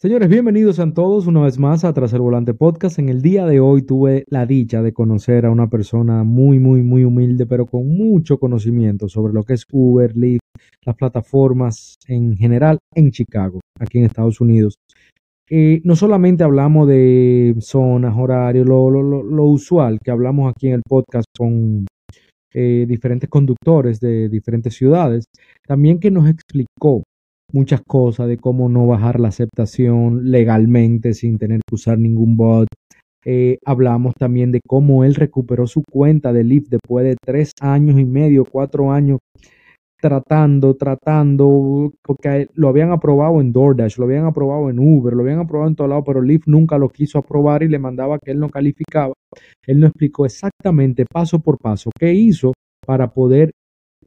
Señores, bienvenidos a todos una vez más a Tras el Volante Podcast. En el día de hoy tuve la dicha de conocer a una persona muy, muy, muy humilde, pero con mucho conocimiento sobre lo que es Uber, Lyft, las plataformas en general en Chicago, aquí en Estados Unidos. Eh, no solamente hablamos de zonas, horarios, lo, usual que hablamos aquí en el podcast con eh, diferentes conductores de diferentes ciudades, también que nos explicó muchas cosas de cómo no bajar la aceptación legalmente sin tener que usar ningún bot. Eh, hablamos también de cómo él recuperó su cuenta de Lyft después de tres años y medio, cuatro años tratando, tratando, porque lo habían aprobado en DoorDash, lo habían aprobado en Uber, lo habían aprobado en todo lado, pero Lyft nunca lo quiso aprobar y le mandaba que él no calificaba. Él no explicó exactamente paso por paso qué hizo para poder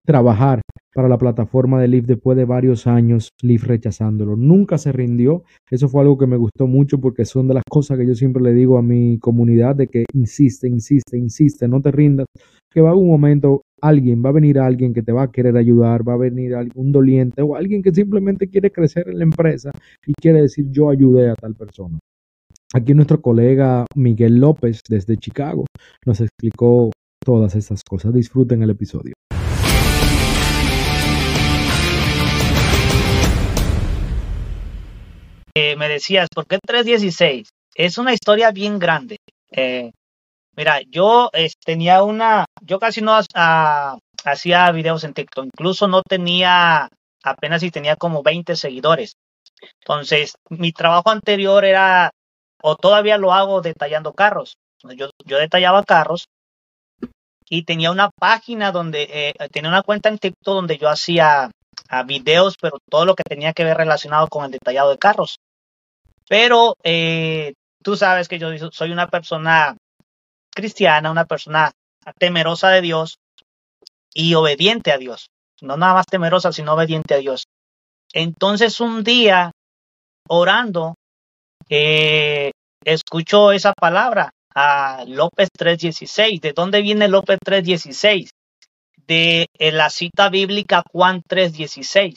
trabajar para la plataforma de Lyft después de varios años, Lyft rechazándolo. Nunca se rindió. Eso fue algo que me gustó mucho porque son de las cosas que yo siempre le digo a mi comunidad de que insiste, insiste, insiste, no te rindas, que va un momento alguien, va a venir alguien que te va a querer ayudar, va a venir algún doliente o alguien que simplemente quiere crecer en la empresa y quiere decir yo ayudé a tal persona. Aquí nuestro colega Miguel López desde Chicago nos explicó todas estas cosas. Disfruten el episodio. Me decías, ¿por qué 316? Es una historia bien grande. Eh, mira, yo tenía una, yo casi no hacía videos en TikTok, incluso no tenía, apenas si tenía como 20 seguidores. Entonces, mi trabajo anterior era, o todavía lo hago detallando carros. Yo, yo detallaba carros y tenía una página donde, eh, tenía una cuenta en TikTok donde yo hacía videos, pero todo lo que tenía que ver relacionado con el detallado de carros. Pero eh, tú sabes que yo soy una persona cristiana, una persona temerosa de Dios y obediente a Dios. No nada más temerosa, sino obediente a Dios. Entonces un día, orando, eh, escucho esa palabra a López 3.16. ¿De dónde viene López 3.16? De la cita bíblica Juan 3.16.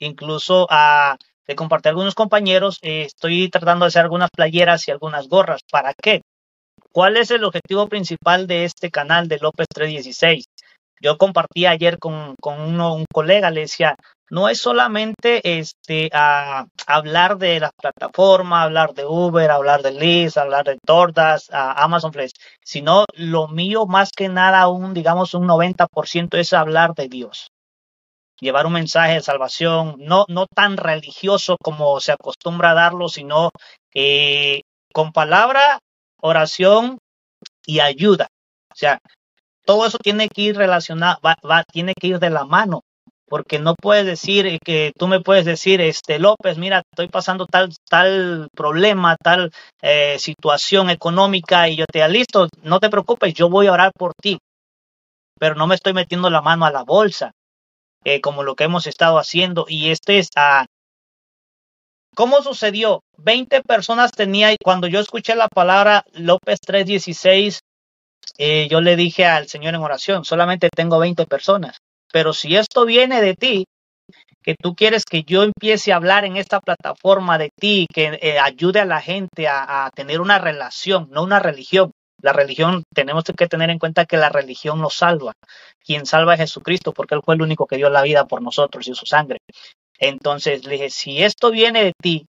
Incluso a de compartir algunos compañeros, eh, estoy tratando de hacer algunas playeras y algunas gorras. ¿Para qué? ¿Cuál es el objetivo principal de este canal de López 316? Yo compartí ayer con, con uno, un colega, le decía, no es solamente este, a, hablar de las plataformas, hablar de Uber, hablar de Lyft, hablar de Tordas, Amazon Flex, sino lo mío más que nada, un, digamos, un 90% es hablar de Dios llevar un mensaje de salvación, no, no tan religioso como se acostumbra a darlo, sino eh, con palabra, oración y ayuda. O sea, todo eso tiene que ir relacionado, va, tiene que ir de la mano, porque no puedes decir que tú me puedes decir, este López, mira, estoy pasando tal, tal problema, tal eh, situación económica y yo te listo, no te preocupes, yo voy a orar por ti, pero no me estoy metiendo la mano a la bolsa. Eh, como lo que hemos estado haciendo. Y este es a... ¿Cómo sucedió? 20 personas tenía cuando yo escuché la palabra López 316, yo le dije al Señor en oración, solamente tengo 20 personas. Pero si esto viene de ti, que tú quieres que yo empiece a hablar en esta plataforma de ti, que eh, ayude a la gente a, tener una relación, no una religión, la religión, tenemos que tener en cuenta que la religión nos salva. Quien salva es Jesucristo, porque Él fue el único que dio la vida por nosotros y su sangre. Entonces le dije, si esto viene de ti,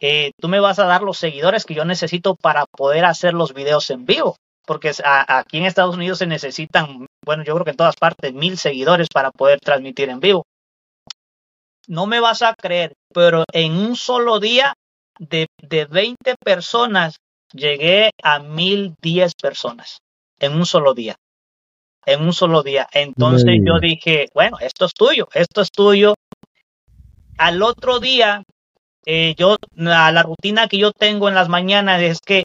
eh, tú me vas a dar los seguidores que yo necesito para poder hacer los videos en vivo. Porque aquí en Estados Unidos se necesitan, bueno, yo creo que en todas partes, mil seguidores para poder transmitir en vivo. No me vas a creer, pero en un solo día de, de 20 personas llegué a mil diez personas en un solo día. En un solo día. Entonces yo dije, bueno, esto es tuyo, esto es tuyo. Al otro día, eh, yo, la, la, rutina que yo tengo en las mañanas es que,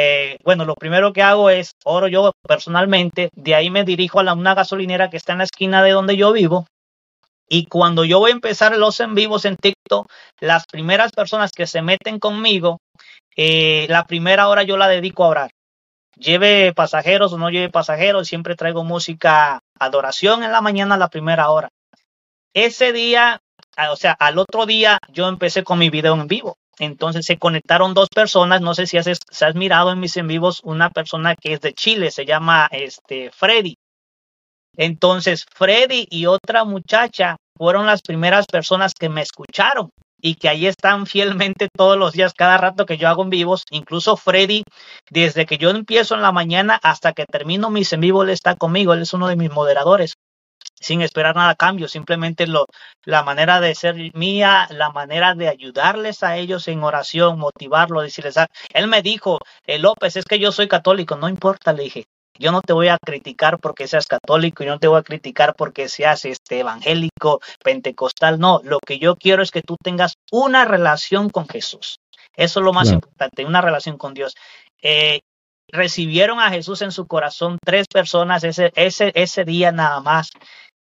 eh, bueno, lo primero que hago es oro yo personalmente, de ahí me dirijo a la, una gasolinera que está en la esquina de donde yo vivo. Y cuando yo voy a empezar los en vivos en TikTok, las primeras personas que se meten conmigo eh, la primera hora yo la dedico a orar. Lleve pasajeros o no lleve pasajeros, siempre traigo música, adoración en la mañana la primera hora. Ese día, o sea, al otro día yo empecé con mi video en vivo. Entonces se conectaron dos personas, no sé si has, has mirado en mis en vivos una persona que es de Chile, se llama este Freddy. Entonces Freddy y otra muchacha fueron las primeras personas que me escucharon y que ahí están fielmente todos los días, cada rato que yo hago en vivos. Incluso Freddy, desde que yo empiezo en la mañana hasta que termino mis en vivo, él está conmigo, él es uno de mis moderadores sin esperar nada a cambio, simplemente lo, la manera de ser mía, la manera de ayudarles a ellos en oración, motivarlo, decirles, ah, él me dijo, eh, López, es que yo soy católico, no importa, le dije, yo no te voy a criticar porque seas católico, yo no te voy a criticar porque seas este evangélico, pentecostal, no, lo que yo quiero es que tú tengas una relación con Jesús. Eso es lo más importante, una relación con Dios. Eh, recibieron a Jesús en su corazón tres personas ese, ese, ese día nada más.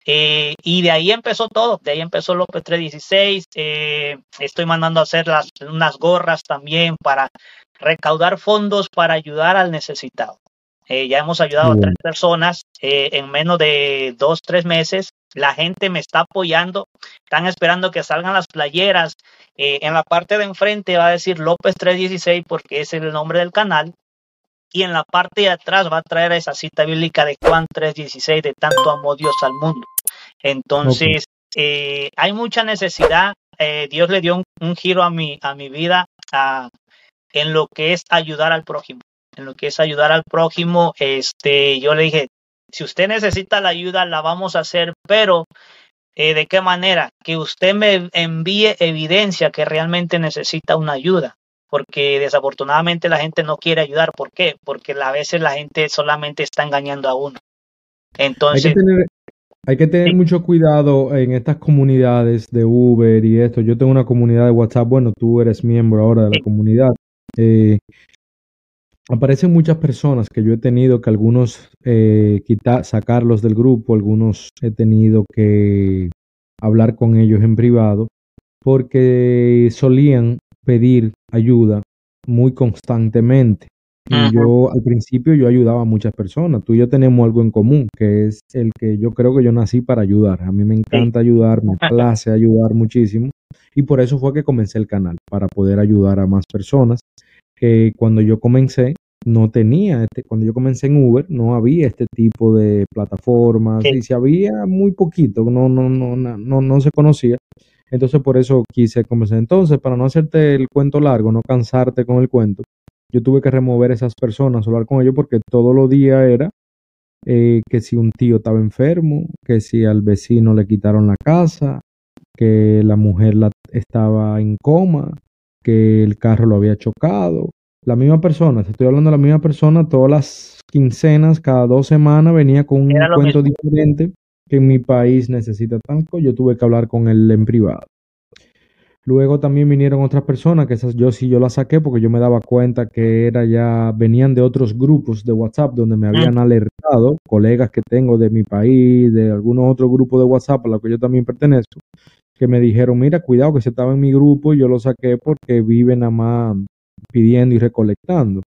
Eh, y de ahí empezó todo, de ahí empezó López 316. Eh, estoy mandando a hacer las, unas gorras también para recaudar fondos para ayudar al necesitado. Eh, ya hemos ayudado a tres personas en menos de dos, tres meses. La gente me está apoyando. Están esperando que salgan las playeras. En la parte de enfrente va a decir López 316 porque es el nombre del canal. Y en la parte de atrás va a traer esa cita bíblica de Juan 316 de tanto amó Dios al mundo. Entonces, hay mucha necesidad. Dios le dio un, giro a mi, a mi vida en lo que es ayudar al prójimo en lo que es ayudar al prójimo, este, yo le dije, si usted necesita la ayuda, la vamos a hacer, pero eh, ¿de qué manera? Que usted me envíe evidencia que realmente necesita una ayuda, porque desafortunadamente la gente no quiere ayudar. ¿Por qué? Porque a veces la gente solamente está engañando a uno. Entonces... Hay que tener, mucho cuidado en estas comunidades de Uber y esto. Yo tengo una comunidad de WhatsApp, bueno, tú eres miembro ahora de la comunidad. Eh, aparecen muchas personas que yo he tenido que algunos eh, quitar, sacarlos del grupo, algunos he tenido que hablar con ellos en privado, porque solían pedir ayuda muy constantemente. Y yo al principio yo ayudaba a muchas personas. Tú y yo tenemos algo en común, que es el que yo creo que yo nací para ayudar. A mí me encanta ayudar, me place ayudar muchísimo. Y por eso fue que comencé el canal, para poder ayudar a más personas que cuando yo comencé no tenía, este, cuando yo comencé en Uber no había este tipo de plataformas y si había muy poquito, no, no, no, no, no se conocía. Entonces por eso quise comenzar. Entonces, para no hacerte el cuento largo, no cansarte con el cuento, yo tuve que remover esas personas, hablar con ellos porque todos los días era eh, que si un tío estaba enfermo, que si al vecino le quitaron la casa, que la mujer la, estaba en coma, que el carro lo había chocado. La misma persona, te estoy hablando de la misma persona, todas las quincenas, cada dos semanas venía con un cuento diferente que en mi país necesita tanto. Yo tuve que hablar con él en privado. Luego también vinieron otras personas, que esas yo sí yo las saqué porque yo me daba cuenta que era ya, venían de otros grupos de WhatsApp donde me habían alertado, colegas que tengo de mi país, de algunos otros grupos de WhatsApp a los que yo también pertenezco, que me dijeron, mira, cuidado que se estaba en mi grupo y yo lo saqué porque viven nada más pidiendo y recolectando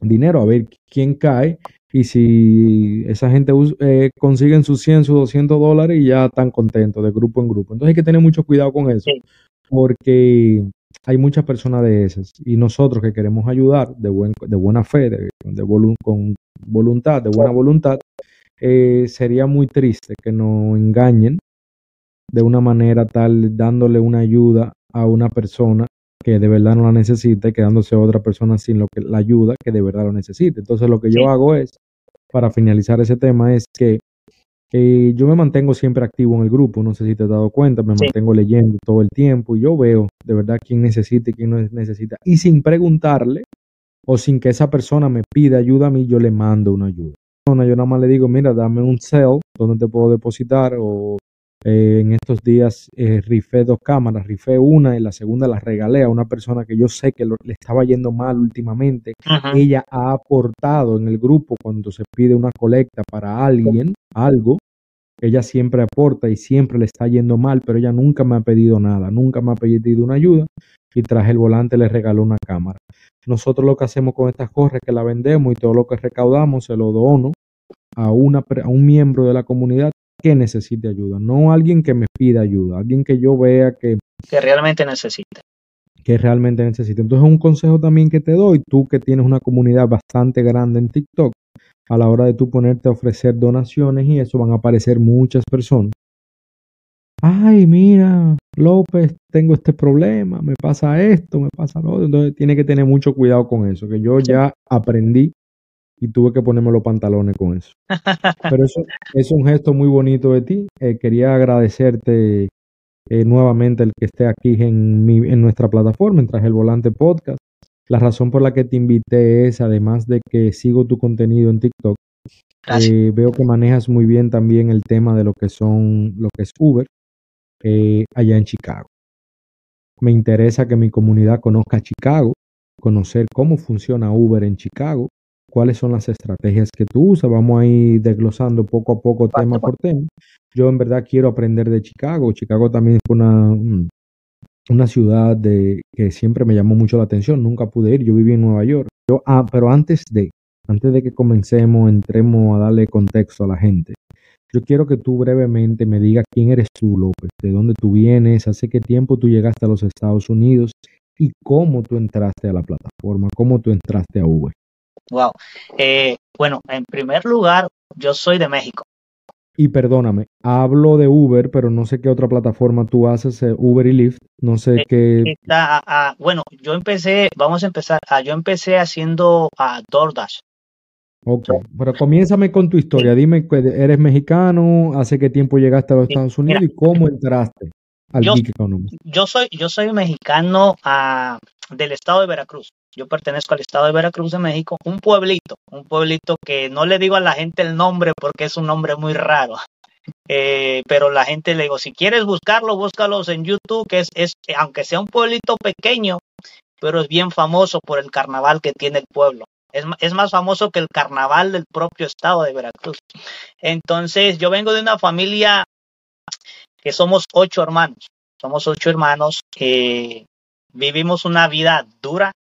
dinero a ver quién cae y si esa gente eh, consiguen sus 100, sus 200 dólares y ya están contentos de grupo en grupo. Entonces hay que tener mucho cuidado con eso porque hay muchas personas de esas y nosotros que queremos ayudar de, buen, de buena fe, de, con voluntad, de buena voluntad, eh, sería muy triste que nos engañen de una manera tal dándole una ayuda a una persona que de verdad no la necesita y quedándose otra persona sin lo que la ayuda que de verdad lo necesita. Entonces lo que yo hago es, para finalizar ese tema, es que yo me mantengo siempre activo en el grupo, no sé si te has dado cuenta, me mantengo leyendo todo el tiempo y yo veo de verdad quién necesita y quién no necesita. Y sin preguntarle o sin que esa persona me pida ayuda a mí, yo le mando una ayuda. Yo nada más le digo, mira, dame un cell donde te puedo depositar o eh, en estos días eh, rifé dos cámaras, rifé una y la segunda la regalé a una persona que yo sé que le estaba yendo mal últimamente. Ella ha aportado en el grupo cuando se pide una colecta para alguien, algo. Ella siempre aporta y siempre le está yendo mal, pero ella nunca me ha pedido nada, nunca me ha pedido una ayuda y traje el volante le regaló una cámara. Nosotros lo que hacemos con estas cosas es que la vendemos y todo lo que recaudamos se lo dono a, una, a un miembro de la comunidad que necesite ayuda, no alguien que me pida ayuda, alguien que yo vea que... Que realmente necesite. que realmente necesita. Entonces, un consejo también que te doy, tú que tienes una comunidad bastante grande en TikTok, a la hora de tú ponerte a ofrecer donaciones y eso van a aparecer muchas personas. Ay, mira, López, tengo este problema, me pasa esto, me pasa lo otro. Entonces, tiene que tener mucho cuidado con eso, que yo ya aprendí y tuve que ponerme los pantalones con eso. Pero eso es un gesto muy bonito de ti. Eh, quería agradecerte eh, nuevamente el que esté aquí en, mi, en nuestra plataforma, en Traje el Volante Podcast. La razón por la que te invité es, además de que sigo tu contenido en TikTok, eh, veo que manejas muy bien también el tema de lo que son, lo que es Uber allá en Chicago. Me interesa que mi comunidad conozca Chicago, conocer cómo funciona Uber en Chicago, cuáles son las estrategias que tú usas. Vamos a ir desglosando poco a poco tema por tema. Yo en verdad quiero aprender de Chicago. Chicago también es una, una ciudad de, que siempre me llamó mucho la atención. Nunca pude ir. Yo viví en Nueva York. Yo, ah, pero antes de, antes de que comencemos, entremos a darle contexto a la gente. Yo quiero que tú brevemente me digas quién eres tú, López, de dónde tú vienes, hace qué tiempo tú llegaste a los Estados Unidos y cómo tú entraste a la plataforma, cómo tú entraste a Uber. Wow. Eh, bueno, en primer lugar, yo soy de México. Y perdóname, hablo de Uber, pero no sé qué otra plataforma tú haces, eh, Uber y Lyft, no sé eh, qué. Ah, ah, bueno, yo empecé, vamos a empezar, ah, yo empecé haciendo a DoorDash. Ok, pero comiénzame con tu historia, dime, ¿eres mexicano? ¿Hace qué tiempo llegaste a los Estados Unidos y cómo entraste al yo, Yo soy, yo soy mexicano del estado de Veracruz. Yo pertenezco al estado de Veracruz de México, un pueblito, un pueblito que no le digo a la gente el nombre porque es un nombre muy raro. Eh, pero la gente le digo, si quieres buscarlo, búscalos en YouTube, que es, es, aunque sea un pueblito pequeño, pero es bien famoso por el carnaval que tiene el pueblo. Es, es, más famoso que el carnaval del propio estado de Veracruz. Entonces, yo vengo de una familia que somos ocho hermanos. Somos ocho hermanos que vivimos una vida dura,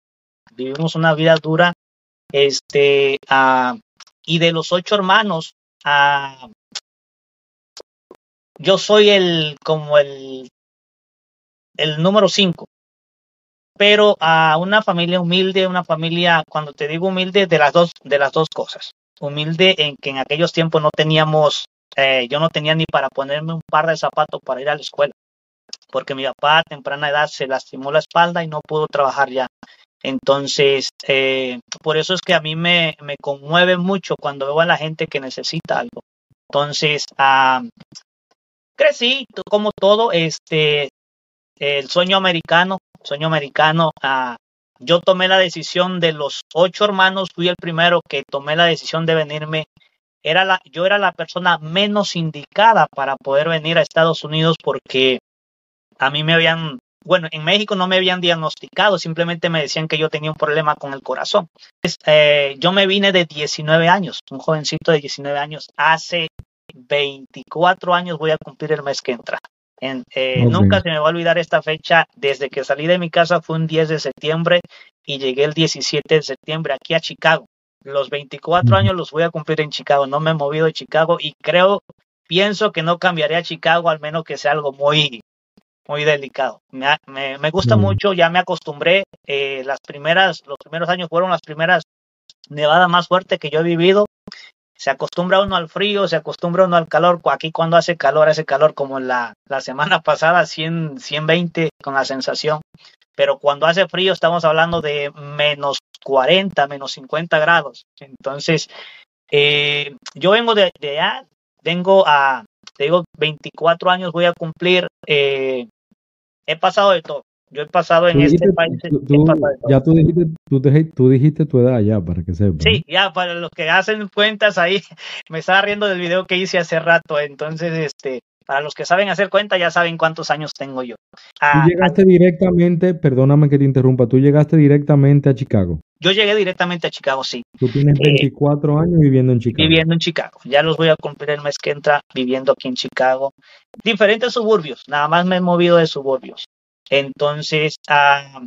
vivimos una vida dura, este, y de los ocho hermanos, uh, yo soy el, como el, el número cinco, pero a una familia humilde, una familia, cuando te digo humilde, de las dos, de las dos cosas. Humilde en que en aquellos tiempos no teníamos, eh, yo no tenía ni para ponerme un par de zapatos para ir a la escuela, porque mi papá a temprana edad se lastimó la espalda y no pudo trabajar ya. Entonces, eh, por eso es que a mí me, me, conmueve mucho cuando veo a la gente que necesita algo. Entonces, crecí como todo, este, el sueño americano, sueño americano, ah, yo tomé la decisión de los ocho hermanos, fui el primero que tomé la decisión de venirme. Era yo era la persona menos indicada para poder venir a Estados Unidos porque a mí me habían bueno, en México no me habían diagnosticado, simplemente me decían que yo tenía un problema con el corazón. Eh, yo me vine de 19 años, un jovencito de 19 años, hace 24 años voy a cumplir el mes que entra. Eh, nunca se me va a olvidar esta fecha. Desde que salí de mi casa fue un 10 de septiembre y llegué el 17 de septiembre aquí a Chicago. Los 24 años los voy a cumplir en Chicago. No me he movido de Chicago y creo, pienso que no cambiaré a Chicago al menos que sea algo muy, muy delicado. Me, me, gusta mm. mucho, ya me acostumbré. Eh, las primeras, los primeros años fueron las primeras nevadas más fuertes que yo he vivido. Se acostumbra uno al frío, se acostumbra uno al calor. Aquí cuando hace calor, hace calor como la, la semana pasada, 100, 120 con la sensación. Pero cuando hace frío estamos hablando de menos 40, menos 50 grados. Entonces, eh, yo vengo de, de allá, vengo a, te digo, 24 años voy a cumplir eh, he pasado de todo. Yo he pasado en este país. ya tú dijiste, tú, dijiste tu edad ya, para que sepas. Sí, ya, para los que hacen cuentas ahí, me estaba riendo del video que hice hace rato. Entonces, este, para los que saben hacer cuenta, ya saben cuántos años tengo yo. tú ah, llegaste directamente, perdóname que te interrumpa, tú llegaste directamente a Chicago. Yo llegué directamente a Chicago, sí. Tú tienes 24 eh, años viviendo en Chicago. Viviendo en Chicago. Ya los voy a cumplir el mes que entra viviendo aquí en Chicago. Diferentes suburbios, nada más me he movido de suburbios. Entonces, ah,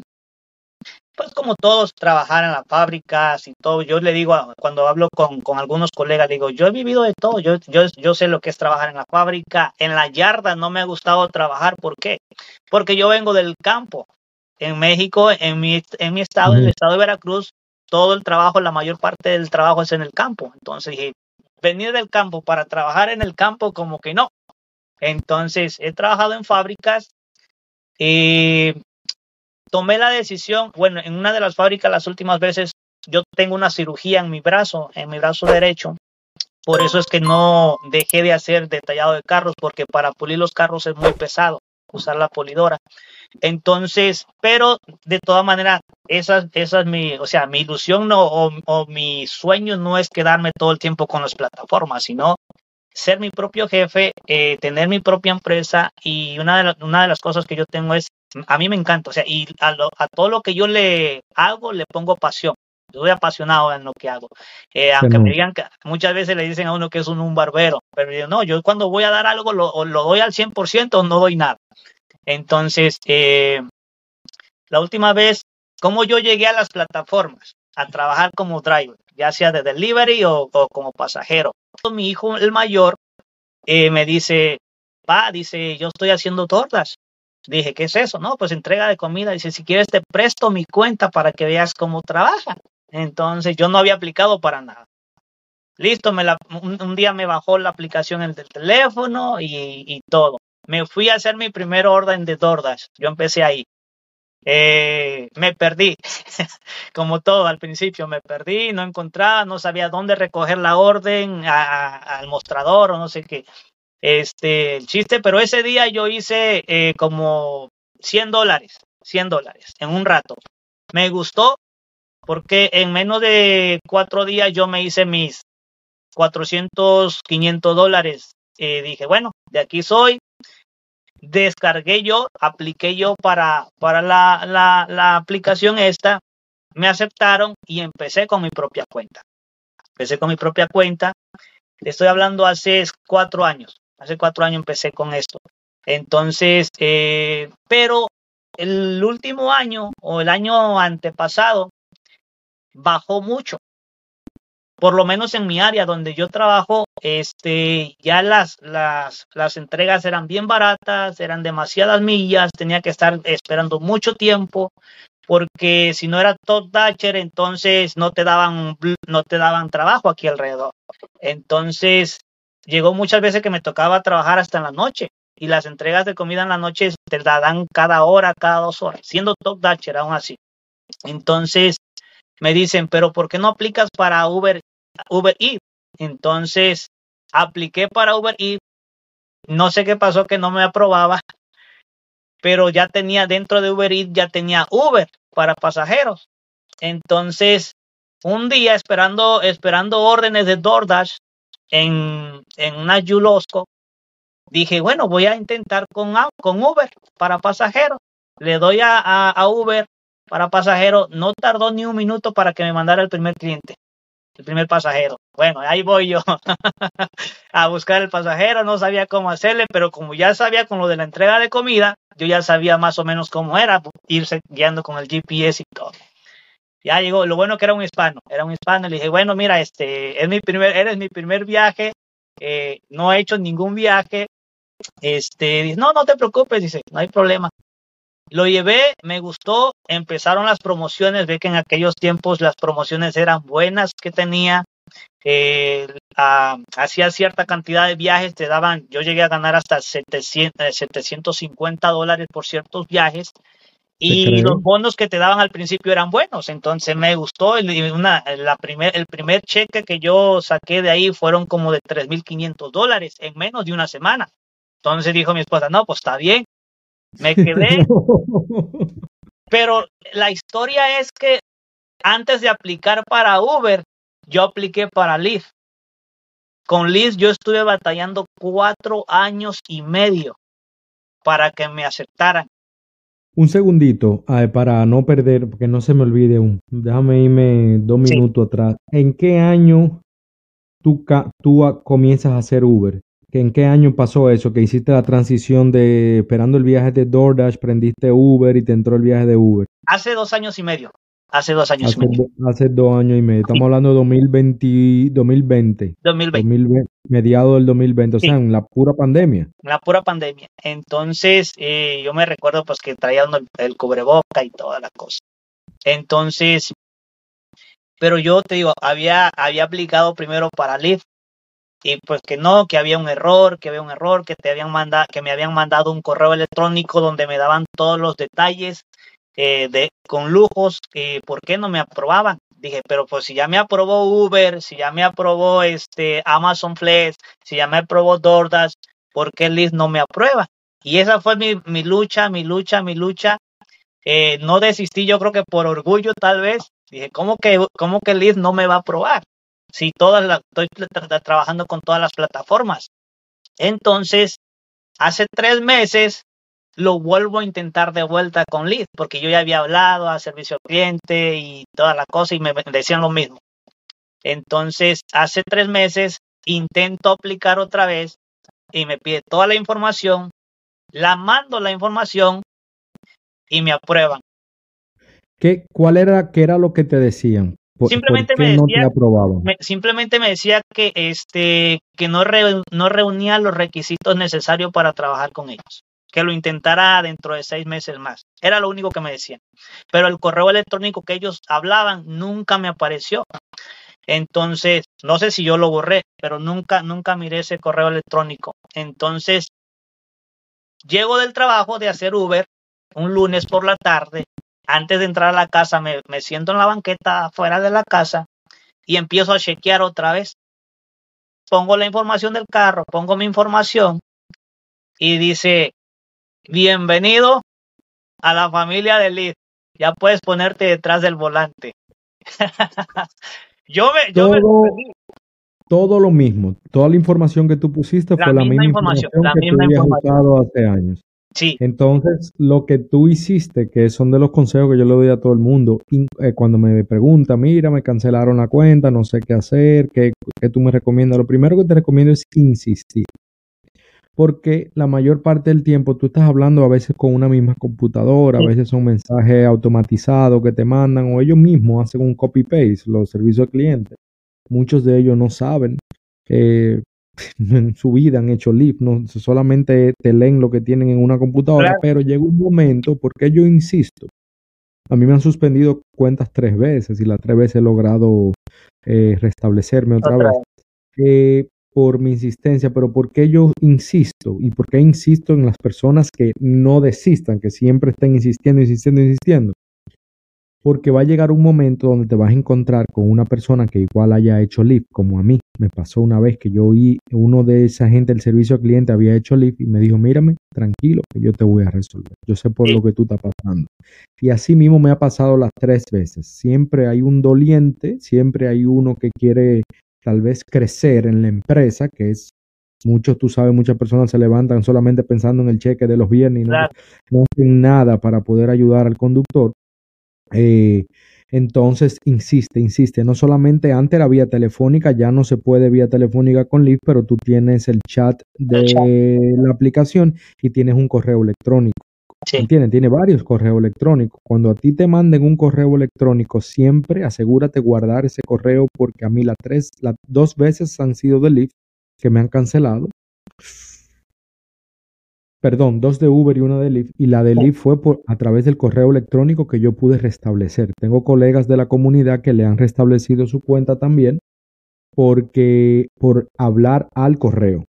pues como todos trabajar en las fábricas y todo, yo le digo, cuando hablo con, con, algunos colegas, digo, yo he vivido de todo, yo, yo, yo sé lo que es trabajar en la fábrica, en la yarda no me ha gustado trabajar, ¿por qué? Porque yo vengo del campo, En México, en mi, en mi estado, en el estado de Veracruz, todo el trabajo, la mayor parte del trabajo es en el campo. Entonces dije, venir del campo para trabajar en el campo, como que no. Entonces he trabajado en fábricas y tomé la decisión, bueno, en una de las fábricas las últimas veces yo tengo una cirugía en mi brazo, en mi brazo derecho. Por eso es que no dejé de hacer detallado de carros, porque para pulir los carros es muy pesado usar la polidora. Entonces, pero de todas maneras, esa, esa es mi, o sea, mi ilusión no, o, mi sueño no es quedarme todo el tiempo con las plataformas, sino ser mi propio jefe, eh, tener mi propia empresa y una de, una de las cosas que yo tengo es, a mí me encanta, o sea, y a, a todo lo que yo le hago le pongo pasión. Yo soy apasionado en lo que hago. Eh, aunque me digan que muchas veces le dicen a uno que es un, un barbero, pero yo no, yo cuando voy a dar algo lo, lo doy al 100% o no doy nada. Entonces, eh, la última vez, ¿cómo yo llegué a las plataformas? A trabajar como driver, ya sea de delivery o, como pasajero. Mi hijo, el mayor, eh, me dice, pa, dice, yo estoy haciendo tortas. Dije, ¿qué es eso? No, pues entrega de comida. Dice, si quieres te presto mi cuenta para que veas cómo trabaja. Entonces yo no había aplicado para nada. Listo, la, un, día me bajó la aplicación en el teléfono y, todo me fui a hacer mi primer orden de DoorDash. Yo empecé ahí. Eh, me perdí, como todo al principio, me perdí, no encontraba, no sabía dónde recoger la orden al mostrador o no sé qué. Este, el chiste, pero ese día yo hice eh, como 100 dólares, 100 dólares en un rato. Me gustó porque en menos de cuatro días yo me hice mis 400, 500 dólares. Eh, dije, bueno, de aquí soy, descargué yo, apliqué yo para, para la, la, aplicación esta, me aceptaron y empecé con mi propia cuenta. Empecé con mi propia cuenta. Estoy hablando hace cuatro años. Hace cuatro años empecé con esto. Entonces, eh, pero el último año o el año antepasado bajó mucho por lo menos en mi área donde yo trabajo, este, ya las, las, las entregas eran bien baratas, eran demasiadas millas, tenía que estar esperando mucho tiempo, porque si no era top Datcher, entonces no te daban, no te daban trabajo aquí alrededor. Entonces, llegó muchas veces que me tocaba trabajar hasta en la noche y las entregas de comida en la noche te la dan cada hora, cada dos horas, siendo top Datcher aún así. Entonces, me dicen, pero ¿por qué no aplicas para Uber Uber. Entonces apliqué para Uber Eats. No sé qué pasó que no me aprobaba, pero ya tenía dentro de Uber Eats, ya tenía Uber para pasajeros. Entonces, un día esperando, esperando órdenes de DoorDash en, en una Yulosco, dije, bueno, voy a intentar con, con Uber para pasajeros. Le doy a, a Uber para pasajeros. No tardó ni un minuto para que me mandara el primer cliente el primer pasajero. Bueno, ahí voy yo a buscar el pasajero, no sabía cómo hacerle, pero como ya sabía con lo de la entrega de comida, yo ya sabía más o menos cómo era irse guiando con el GPS y todo. Ya llegó, lo bueno que era un hispano, era un hispano, le dije, bueno, mira, este, es mi primer, eres mi primer viaje, eh, no he hecho ningún viaje, este, dice, no, no te preocupes, dice, no hay problema. Lo llevé, me gustó, empezaron las promociones, ve que en aquellos tiempos las promociones eran buenas que tenía, eh, hacía cierta cantidad de viajes, te daban, yo llegué a ganar hasta 700, 750 eh, dólares por ciertos viajes y los bonos que te daban al principio eran buenos, entonces me gustó, una, la primer, el primer cheque que yo saqué de ahí fueron como de 3.500 dólares en menos de una semana. Entonces dijo mi esposa, no, pues está bien, me quedé. Pero la historia es que antes de aplicar para Uber, yo apliqué para Lyft. Con Lyft yo estuve batallando cuatro años y medio para que me aceptaran. Un segundito, para no perder, porque no se me olvide un, déjame irme dos minutos atrás. ¿En qué año tú, tú comienzas a hacer Uber? ¿En qué año pasó eso? Que hiciste la transición de esperando el viaje de DoorDash, prendiste Uber y te entró el viaje de Uber. Hace dos años y medio. hace dos años hace, y medio. hace dos años y medio. Estamos hablando de 2020, 2020. 2020. mediado del 2020, o sea, en la pura pandemia. La pura pandemia. Entonces, eh, yo me recuerdo pues que traía el, el cubreboca y toda la cosa. Entonces, pero yo te digo, había, había aplicado primero para Lyft y pues que no, que había un error, que había un error, que te habían mandado, que me habían mandado un correo electrónico donde me daban todos los detalles eh, de con lujos, eh, ¿por qué no me aprobaban? Dije, pero pues si ya me aprobó Uber, si ya me aprobó este Amazon Flex, si ya me aprobó DoorDash, ¿por qué Lyft no me aprueba? Y esa fue mi, mi lucha, mi lucha, mi lucha. Eh, no desistí, yo creo que por orgullo tal vez. Dije, ¿cómo que, cómo que Lyft no me va a aprobar? Si todas las, estoy tra trabajando con todas las plataformas. Entonces, hace tres meses lo vuelvo a intentar de vuelta con Lyft, porque yo ya había hablado a servicio cliente y toda la cosa y me decían lo mismo. Entonces, hace tres meses intento aplicar otra vez y me pide toda la información, la mando la información y me aprueban. ¿Qué, ¿Cuál era, qué era lo que te decían? ¿Por, simplemente ¿por me decía, no me, simplemente me decía que este que no, re, no reunía los requisitos necesarios para trabajar con ellos que lo intentara dentro de seis meses más. Era lo único que me decían. Pero el correo electrónico que ellos hablaban nunca me apareció. Entonces, no sé si yo lo borré, pero nunca, nunca miré ese correo electrónico. Entonces, llego del trabajo de hacer Uber un lunes por la tarde. Antes de entrar a la casa, me, me siento en la banqueta afuera de la casa y empiezo a chequear otra vez. Pongo la información del carro, pongo mi información y dice Bienvenido a la familia de Liz. Ya puedes ponerte detrás del volante. yo me, yo todo, me todo lo mismo. Toda la información que tú pusiste la fue la misma información, información, la que misma tú información. usado hace años. Sí, Entonces, lo que tú hiciste, que son de los consejos que yo le doy a todo el mundo, in- eh, cuando me pregunta, mira, me cancelaron la cuenta, no sé qué hacer, qué, qué tú me recomiendas, lo primero que te recomiendo es insistir. Porque la mayor parte del tiempo tú estás hablando a veces con una misma computadora, a veces son mensajes automatizados que te mandan o ellos mismos hacen un copy-paste, los servicios al cliente. Muchos de ellos no saben que en su vida han hecho lift, no solamente te leen lo que tienen en una computadora, Claro. pero llega un momento, porque yo insisto, a mí me han suspendido cuentas tres veces y las tres veces he logrado eh, restablecerme otra, otra vez vez. eh, por mi insistencia, pero ¿por qué yo insisto? ¿Y por qué insisto en las personas que no desistan, que siempre estén insistiendo, insistiendo, insistiendo? Porque va a llegar un momento donde te vas a encontrar con una persona que igual haya hecho lift, como a mí. Me pasó una vez que yo oí uno de esa gente del servicio al cliente había hecho lift y me dijo, mírame, tranquilo, que yo te voy a resolver. Yo sé por lo que tú estás pasando. Y así mismo me ha pasado las tres veces. Siempre hay un doliente, siempre hay uno que quiere tal vez crecer en la empresa, que es muchos, tú sabes, muchas personas se levantan solamente pensando en el cheque de los viernes y no, Claro. no hacen nada para poder ayudar al conductor. Eh, entonces, insiste, insiste. No solamente antes era vía telefónica, ya no se puede vía telefónica con Lyft, pero tú tienes el chat de El chat. la aplicación y tienes un correo electrónico. Sí, ¿Entiendes? Tiene varios correos electrónicos. Cuando a ti te manden un correo electrónico, siempre asegúrate guardar ese correo porque a mí las tres, las dos veces han sido de Lyft que me han cancelado. Perdón, dos de Uber y una de Lyft. Y la de Lyft fue por, a través del correo electrónico que yo pude restablecer. Tengo colegas de la comunidad que le han restablecido su cuenta también porque por hablar al correo.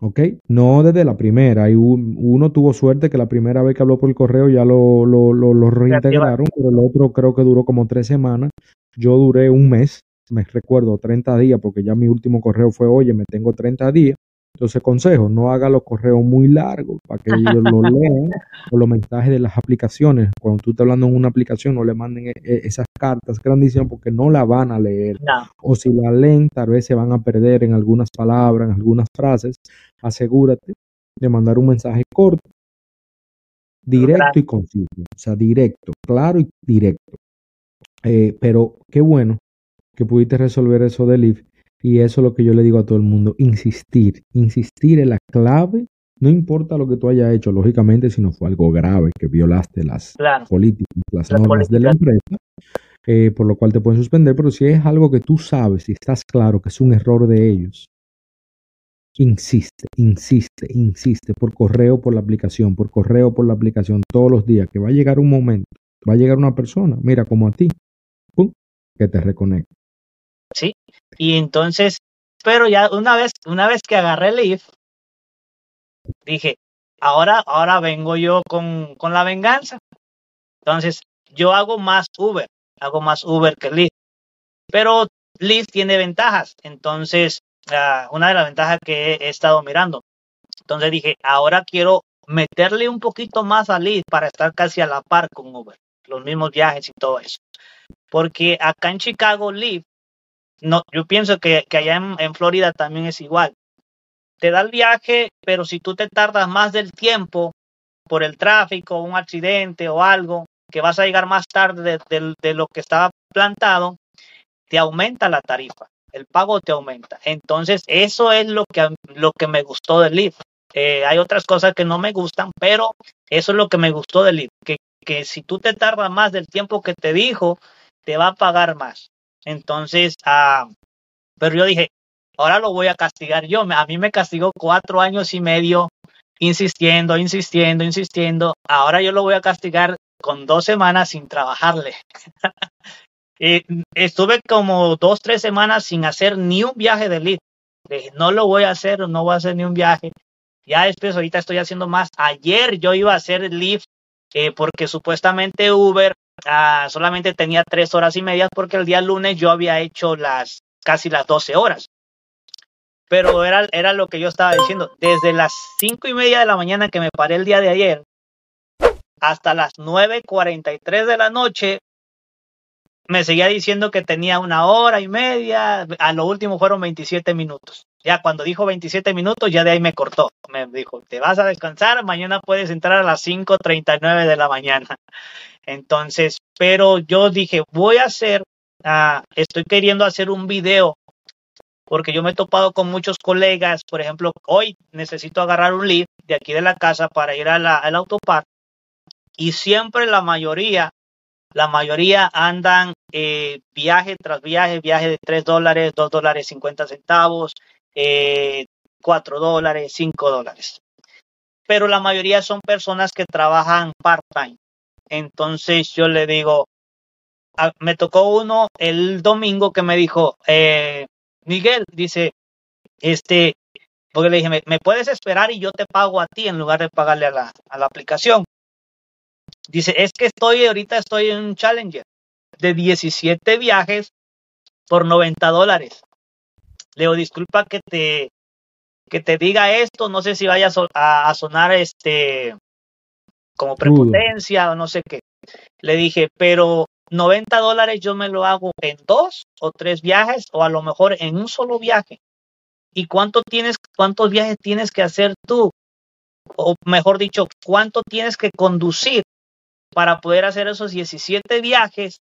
¿Ok? No desde la primera. Un- uno tuvo suerte que la primera vez que habló por el correo ya lo, lo, lo, lo reintegraron, pero el otro creo que duró como tres semanas. Yo duré un mes, me recuerdo, 30 días, porque ya mi último correo fue, oye, me tengo 30 días. Entonces, consejo, no haga los correos muy largos para que ellos lo lean o los mensajes de las aplicaciones. Cuando tú estás hablando en una aplicación, no le manden e- e- esas cartas grandísimas porque no la van a leer no, o si la leen, tal vez se van a perder en algunas palabras, en algunas frases. Asegúrate de mandar un mensaje corto, directo Claro. y conciso. O sea, directo, claro y directo. Eh, pero qué bueno que pudiste resolver eso del IF. Y eso es lo que yo le digo a todo el mundo. Insistir. Insistir es la clave No importa lo que tú hayas hecho, lógicamente, si no fue algo grave, que violaste las políticas, las, normas de la empresa, eh, por lo cual te pueden suspender, pero si es algo que tú sabes y estás claro que es un error de ellos, insiste, insiste, insiste por correo, por la aplicación, por correo, por la aplicación, todos los días, que va a llegar un momento, va a llegar una persona, mira, como a ti, pum, que te reconecta. Sí, y entonces, pero ya una vez, una vez que agarré el dije, ahora, ahora vengo yo con, con la venganza. Entonces, yo hago más Uber, hago más Uber que Lyft. Pero Lyft tiene ventajas. Entonces, uh, una de las ventajas que he, estado mirando. Entonces dije, ahora quiero meterle un poquito más a Lyft para estar casi a la par con Uber. Los mismos viajes y todo eso. Porque acá en Chicago, Lyft, no, yo pienso que, que allá en, Florida también es igual te da el viaje, pero si tú te tardas más del tiempo por el tráfico, un accidente o algo, que vas a llegar más tarde de, lo que estaba plantado, te aumenta la tarifa, el pago te aumenta. Entonces, eso es lo que, lo que me gustó del Lyft. Eh, hay otras cosas que no me gustan, pero eso es lo que me gustó del Lyft, que, que si tú te tardas más del tiempo que te dijo, te va a pagar más. Entonces, ah, pero yo dije, ahora lo voy a castigar yo. A mí me castigó cuatro años y medio insistiendo, insistiendo, insistiendo. Ahora yo lo voy a castigar con dos semanas sin trabajarle. estuve como dos, tres semanas sin hacer ni un viaje de lead. Dije, no lo voy a hacer, no voy a hacer ni un viaje. Ya después, ahorita estoy haciendo más. Ayer yo iba a hacer Lyft eh, porque supuestamente Uber ah, solamente tenía tres horas y media porque el día lunes yo había hecho las casi las 12 horas pero era, era lo que yo estaba diciendo. Desde las cinco y media de la mañana que me paré el día de ayer hasta las 9.43 de la noche, me seguía diciendo que tenía una hora y media. A lo último fueron 27 minutos. Ya cuando dijo 27 minutos, ya de ahí me cortó. Me dijo, te vas a descansar, mañana puedes entrar a las 5.39 de la mañana. Entonces, pero yo dije, voy a hacer, uh, estoy queriendo hacer un video porque yo me he topado con muchos colegas, por ejemplo, hoy necesito agarrar un lift de aquí de la casa para ir al autopar y siempre la mayoría, la mayoría andan eh, viaje tras viaje, viaje de 3 dólares, 2 dólares 50 centavos, eh, 4 dólares, 5 dólares. Pero la mayoría son personas que trabajan part-time. Entonces yo le digo, me tocó uno el domingo que me dijo, eh, Miguel dice, este, porque le dije, ¿me, puedes esperar y yo te pago a ti en lugar de pagarle a la, a la aplicación? Dice, es que estoy, ahorita estoy en un Challenger de 17 viajes por 90 dólares. Le digo, disculpa que te, que te diga esto, no sé si vaya a, a sonar este como prepotencia o no sé qué. Le dije, pero 90 dólares yo me lo hago en dos o tres viajes o a lo mejor en un solo viaje. ¿Y cuánto tienes, cuántos viajes tienes que hacer tú? O mejor dicho, ¿cuánto tienes que conducir para poder hacer esos 17 viajes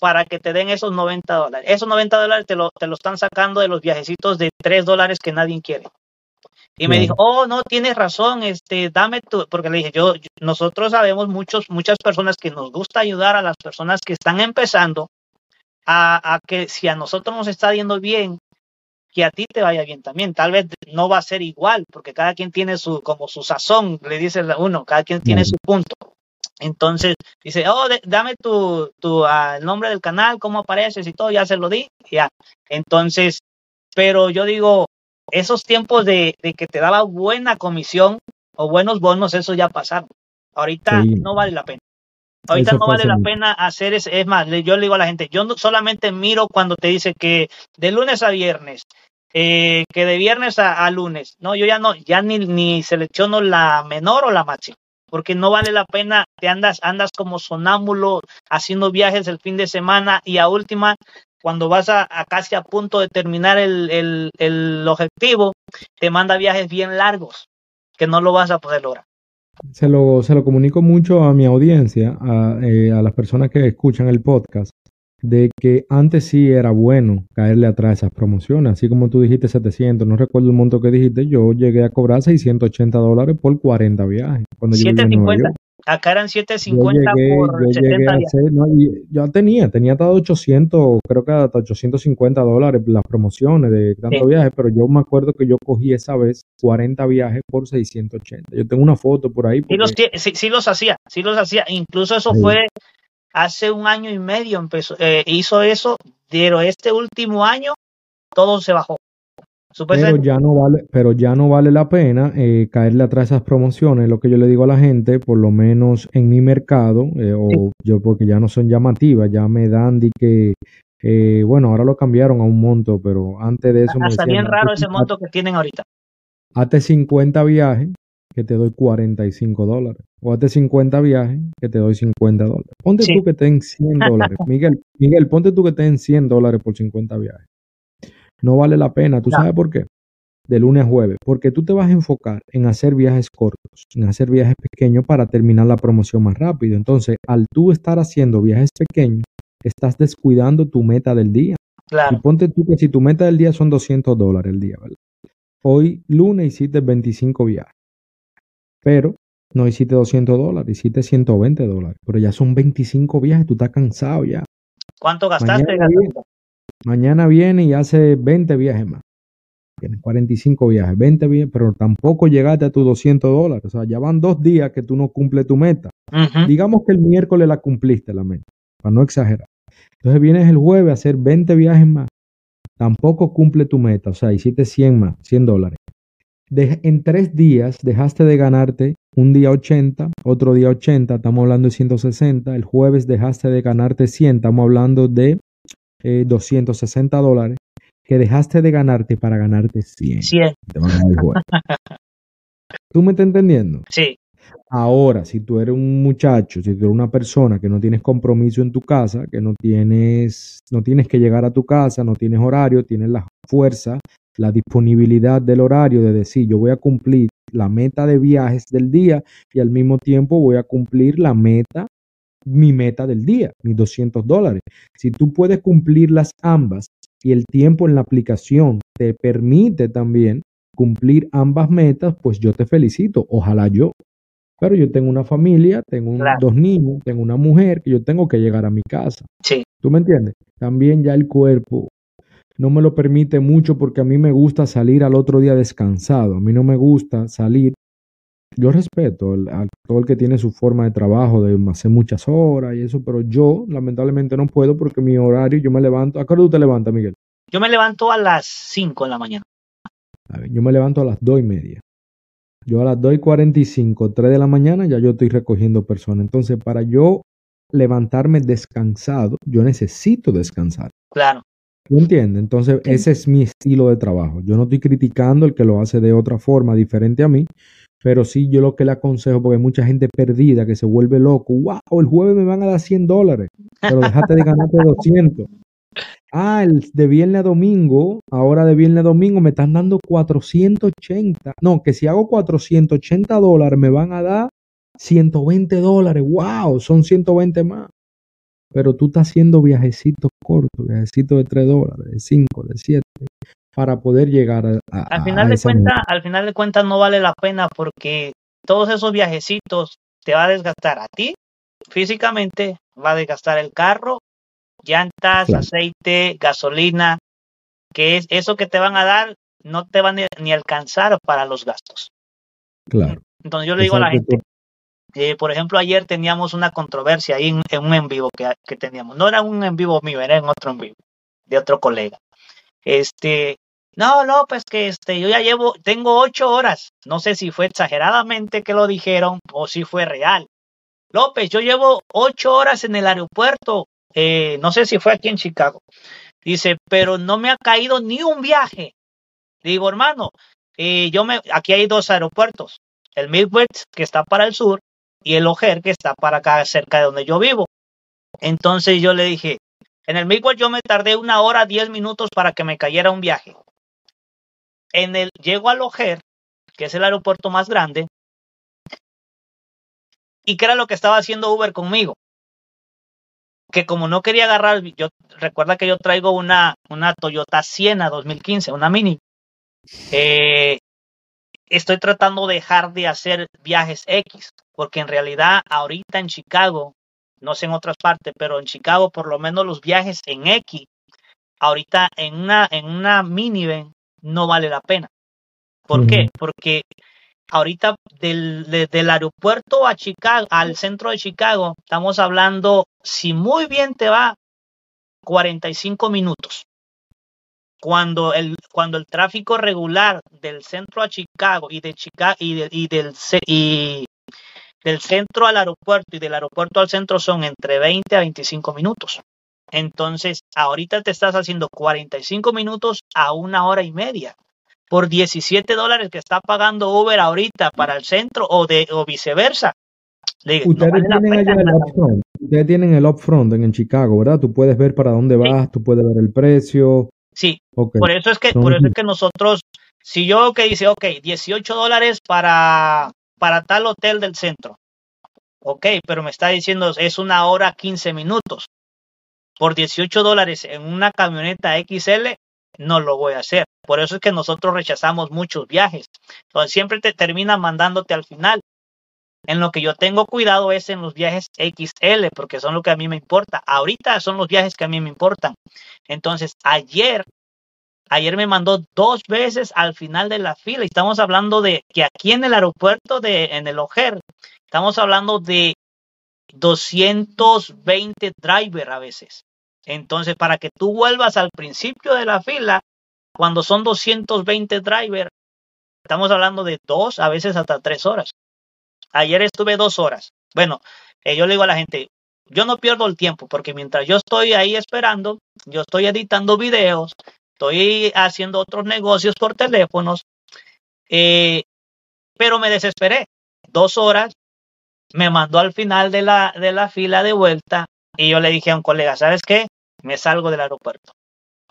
para que te den esos 90 dólares? Esos 90 dólares te lo, te lo están sacando de los viajecitos de 3 dólares que nadie quiere. Y me dijo, oh, no, tienes razón, este, dame tu, porque le dije, yo, nosotros sabemos muchos, muchas personas que nos gusta ayudar a las personas que están empezando a, a, que si a nosotros nos está yendo bien, que a ti te vaya bien también. Tal vez no va a ser igual, porque cada quien tiene su, como su sazón, le dice uno, cada quien tiene su punto. Entonces dice, oh, dame tu, tu uh, el nombre del canal, cómo apareces y todo, ya se lo di, ya. Entonces, pero yo digo, esos tiempos de, que te daba buena comisión o buenos bonos, eso ya pasaron. Ahorita no vale la pena. Ahorita no vale la pena hacer es, es más, yo le digo a la gente, yo no solamente miro cuando te dice que de lunes a viernes, eh, que de viernes a, lunes, no, yo ya no, ya ni, ni selecciono la menor o la máxima, porque no vale la pena, te andas, andas como sonámbulo haciendo viajes el fin de semana y a última cuando vas a, casi a punto de terminar el, objetivo, te manda viajes bien largos que no lo vas a poder lograr. Se lo, se lo comunico mucho a mi audiencia, a, eh, a las personas que escuchan el podcast. De que antes sí era bueno caerle atrás a esas promociones, así como tú dijiste 700, no recuerdo el monto que dijiste, yo llegué a cobrar 680 dólares por 40 viajes. Cuando 750. Acá eran 750 por 70 días. no, yo tenía, tenía hasta 800, creo que hasta 850 dólares las promociones de tantos viajes, pero yo me acuerdo que yo cogí esa vez 40 viajes por 680. Yo tengo una foto por ahí. Sí, los, sí, los hacía, sí los hacía. Incluso eso fue hace un año y medio, empezó, eh, hizo eso, pero este último año todo se bajó. Pero ya no vale, pero ya no vale la pena eh, caerle atrás esas promociones, lo que yo le digo a la gente, por lo menos en mi mercado, eh, o yo porque ya no son llamativas, ya me dan de que, eh, bueno, ahora lo cambiaron a un monto, pero antes de eso... Está bien raro ese monto que tienen ahorita. Hazte 50 viajes que te doy 45 dólares. O hazte 50 viajes que te doy 50 dólares. Ponte tú que te 100 dólares. Miguel, Miguel, ponte tú que te 100 dólares por 50 viajes no vale la pena. ¿Tú sabes por qué? De lunes a jueves. Porque tú te vas a enfocar en hacer viajes cortos, en hacer viajes pequeños para terminar la promoción más rápido. Entonces, al tú estar haciendo viajes pequeños, estás descuidando tu meta del día. Claro. Y ponte tú que si tu meta del día son 200 dólares el día, ¿verdad? Hoy, lunes, hiciste 25 viajes. Pero no hiciste 200 dólares, hiciste 120 dólares. Pero ya son 25 viajes, tú estás cansado ya. ¿Cuánto gastaste? Mañana viene y hace 20 viajes más. Tienes 45 viajes, 20 viajes, pero tampoco llegaste a tus 200 dólares. O sea, ya van dos días que tú no cumples tu meta. Digamos que el miércoles la cumpliste la meta, para no exagerar. Entonces vienes el jueves a hacer 20 viajes más. Tampoco cumple tu meta, o sea, hiciste 100 más, 100 dólares. En tres días dejaste de ganarte un día 80, otro día 80, estamos hablando de 160. El jueves dejaste de ganarte 100, estamos hablando de 260 eh, dólares que dejaste de ganarte para ganarte 100. 100. ¿Tú me estás entendiendo? Sí. Ahora, si tú eres un muchacho, si tú eres una persona que no tienes compromiso en tu casa, que no tienes, no tienes que llegar a tu casa, no tienes horario, tienes la fuerza, la disponibilidad del horario de decir, yo voy a cumplir la meta de viajes del día y al mismo tiempo voy a cumplir la meta mi meta del día, mis 200 dólares. Si tú puedes cumplir las ambas y el tiempo en la aplicación te permite también cumplir ambas metas, pues yo te felicito. Ojalá yo. Pero yo tengo una familia, tengo dos niños, tengo una mujer que yo tengo que llegar a mi casa. Sí. ¿Tú me entiendes? También ya el cuerpo no me lo permite mucho porque a mí me gusta salir al otro día descansado. A mí no me gusta salir yo respeto a todo el que tiene su forma de trabajo, de hacer muchas horas y eso, pero yo lamentablemente no puedo porque mi horario, yo me levanto. ¿A qué hora tú te levantas, Miguel? Yo me levanto a las 5 de la mañana. yo me levanto a las 2 y media. Yo a las 2 y 45, 3 de la mañana, ya yo estoy recogiendo personas. Entonces, para yo levantarme descansado, yo necesito descansar. Claro. ¿Tú entiendes? Entonces, ese es mi estilo de trabajo. Yo no estoy criticando el que lo hace de otra forma diferente a mí, pero sí, yo lo que le aconsejo, porque hay mucha gente perdida que se vuelve loco. ¡Wow! El jueves me van a dar 100 dólares, pero déjate de ganarte 200. Ah, el de viernes a domingo, ahora de viernes a domingo me están dando 480. No, que si hago 480 dólares me van a dar 120 dólares. ¡Wow! Son 120 más. Pero tú estás haciendo viajecitos cortos, viajecitos de 3 dólares, de 5, de 7 para poder llegar a, al final de cuentas al final de cuentas no vale la pena porque todos esos viajecitos te va a desgastar a ti físicamente va a desgastar el carro llantas aceite gasolina que es eso que te van a dar no te van ni a alcanzar para los gastos. Claro. Entonces yo le digo a la gente eh, por ejemplo, ayer teníamos una controversia ahí en, un en vivo que, teníamos. No era un en vivo mío, era en otro en vivo, de otro colega. Este, no, López, que este, yo ya llevo, tengo ocho horas. No sé si fue exageradamente que lo dijeron o si fue real. López, yo llevo ocho horas en el aeropuerto. Eh, no sé si fue aquí en Chicago. Dice, pero no me ha caído ni un viaje. Digo, hermano, eh, yo me, aquí hay dos aeropuertos. El Midwest, que está para el sur, y el O'Hare, que está para acá, cerca de donde yo vivo. Entonces yo le dije, en el Midwest yo me tardé una hora, diez minutos para que me cayera un viaje en el, llego a Loger, que es el aeropuerto más grande, y que era lo que estaba haciendo Uber conmigo. que como no quería agarrar, yo recuerda que yo traigo una, una Toyota Siena 2015, una Mini. Eh, estoy tratando de dejar de hacer viajes X, porque en realidad ahorita en Chicago, no sé en otras partes, pero en Chicago por lo menos los viajes en X, ahorita en una, en una minivan no vale la pena. ¿Por qué? Porque ahorita del, del aeropuerto a Chicago, al centro de Chicago, estamos hablando, si muy bien te va, 45 minutos. Cuando el, cuando el tráfico regular del centro a Chicago y de Chicago y, y del y del centro al aeropuerto y del aeropuerto al centro son entre 20 a 25 minutos. Entonces, ahorita te estás haciendo 45 minutos a una hora y media por 17 dólares que está pagando Uber ahorita para el centro o de o viceversa. Ustedes, tienen el upfront. Ustedes tienen el upfront en, Chicago, ¿verdad? Tú puedes ver para dónde vas, tú puedes ver el precio. Sí, por eso es que por eso es que nosotros, si yo que dice, ok, 18 dólares para, para tal hotel del centro, ok, pero me está diciendo es una hora 15 minutos. Por 18 dólares en una camioneta XL, no lo voy a hacer. Por eso es que nosotros rechazamos muchos viajes. Entonces siempre te termina mandándote al final. En lo que yo tengo cuidado es en los viajes XL, porque son lo que a mí me importa. Ahorita son los viajes que a mí me importan. Entonces, ayer, ayer me mandó dos veces al final de la fila. Y estamos hablando de que aquí en el aeropuerto de, en el Ojer, estamos hablando de 220 driver a veces. Entonces, para que tú vuelvas al principio de la fila, cuando son 220 drivers, estamos hablando de dos, a veces hasta tres horas. Ayer estuve dos horas. Bueno, eh, yo le digo a la gente, yo no pierdo el tiempo porque mientras yo estoy ahí esperando, yo estoy editando videos, estoy haciendo otros negocios por teléfonos, eh, pero me desesperé. Dos horas, me mandó al final de la, de la fila de vuelta y yo le dije a un colega, ¿sabes qué? me salgo del aeropuerto.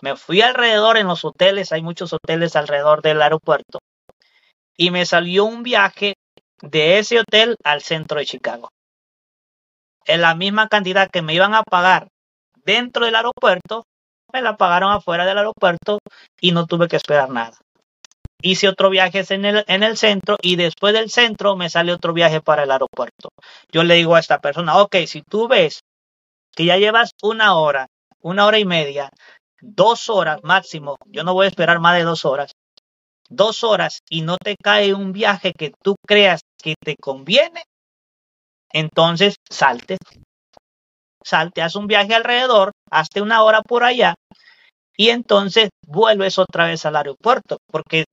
Me fui alrededor en los hoteles, hay muchos hoteles alrededor del aeropuerto, y me salió un viaje de ese hotel al centro de Chicago. En la misma cantidad que me iban a pagar dentro del aeropuerto, me la pagaron afuera del aeropuerto y no tuve que esperar nada. Hice otro viaje en el, en el centro y después del centro me sale otro viaje para el aeropuerto. Yo le digo a esta persona, ok, si tú ves que ya llevas una hora una hora y media, dos horas máximo, yo no voy a esperar más de dos horas, dos horas y no te cae un viaje que tú creas que te conviene, entonces salte. Salte, haz un viaje alrededor, hazte una hora por allá y entonces vuelves otra vez al aeropuerto. Porque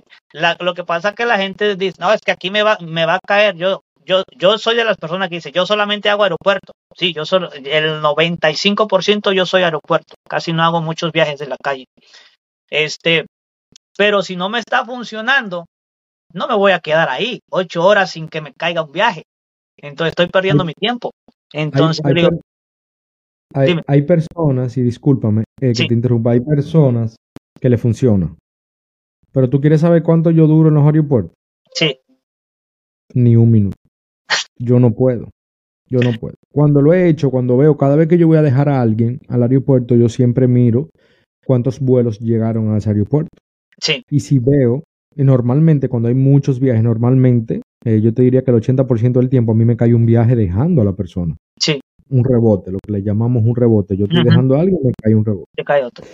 lo que pasa es que la gente dice, no, es que aquí me va, me va a caer. Yo, yo, yo soy de las personas que dice, yo solamente hago aeropuerto. Sí, yo solo, el 95% yo soy aeropuerto. Casi no hago muchos viajes de la calle. Este, pero si no me está funcionando, no me voy a quedar ahí ocho horas sin que me caiga un viaje. Entonces estoy perdiendo mi tiempo. Entonces, hay, hay, personas, y discúlpame eh, que te interrumpa, hay personas que le funciona. Pero tú quieres saber cuánto yo duro en los aeropuertos. Sí. Ni un minuto. Yo no puedo. Yo no puedo. Cuando lo he hecho, cuando veo, cada vez que yo voy a dejar a alguien al aeropuerto, yo siempre miro cuántos vuelos llegaron a ese aeropuerto. Sí. Y si veo, normalmente cuando hay muchos viajes, normalmente eh, yo te diría que el 80% del tiempo a mí me cae un viaje dejando a la persona. Sí. Un rebote, lo que le llamamos un rebote. Yo estoy dejando a alguien, me cae un rebote. Te cae otro.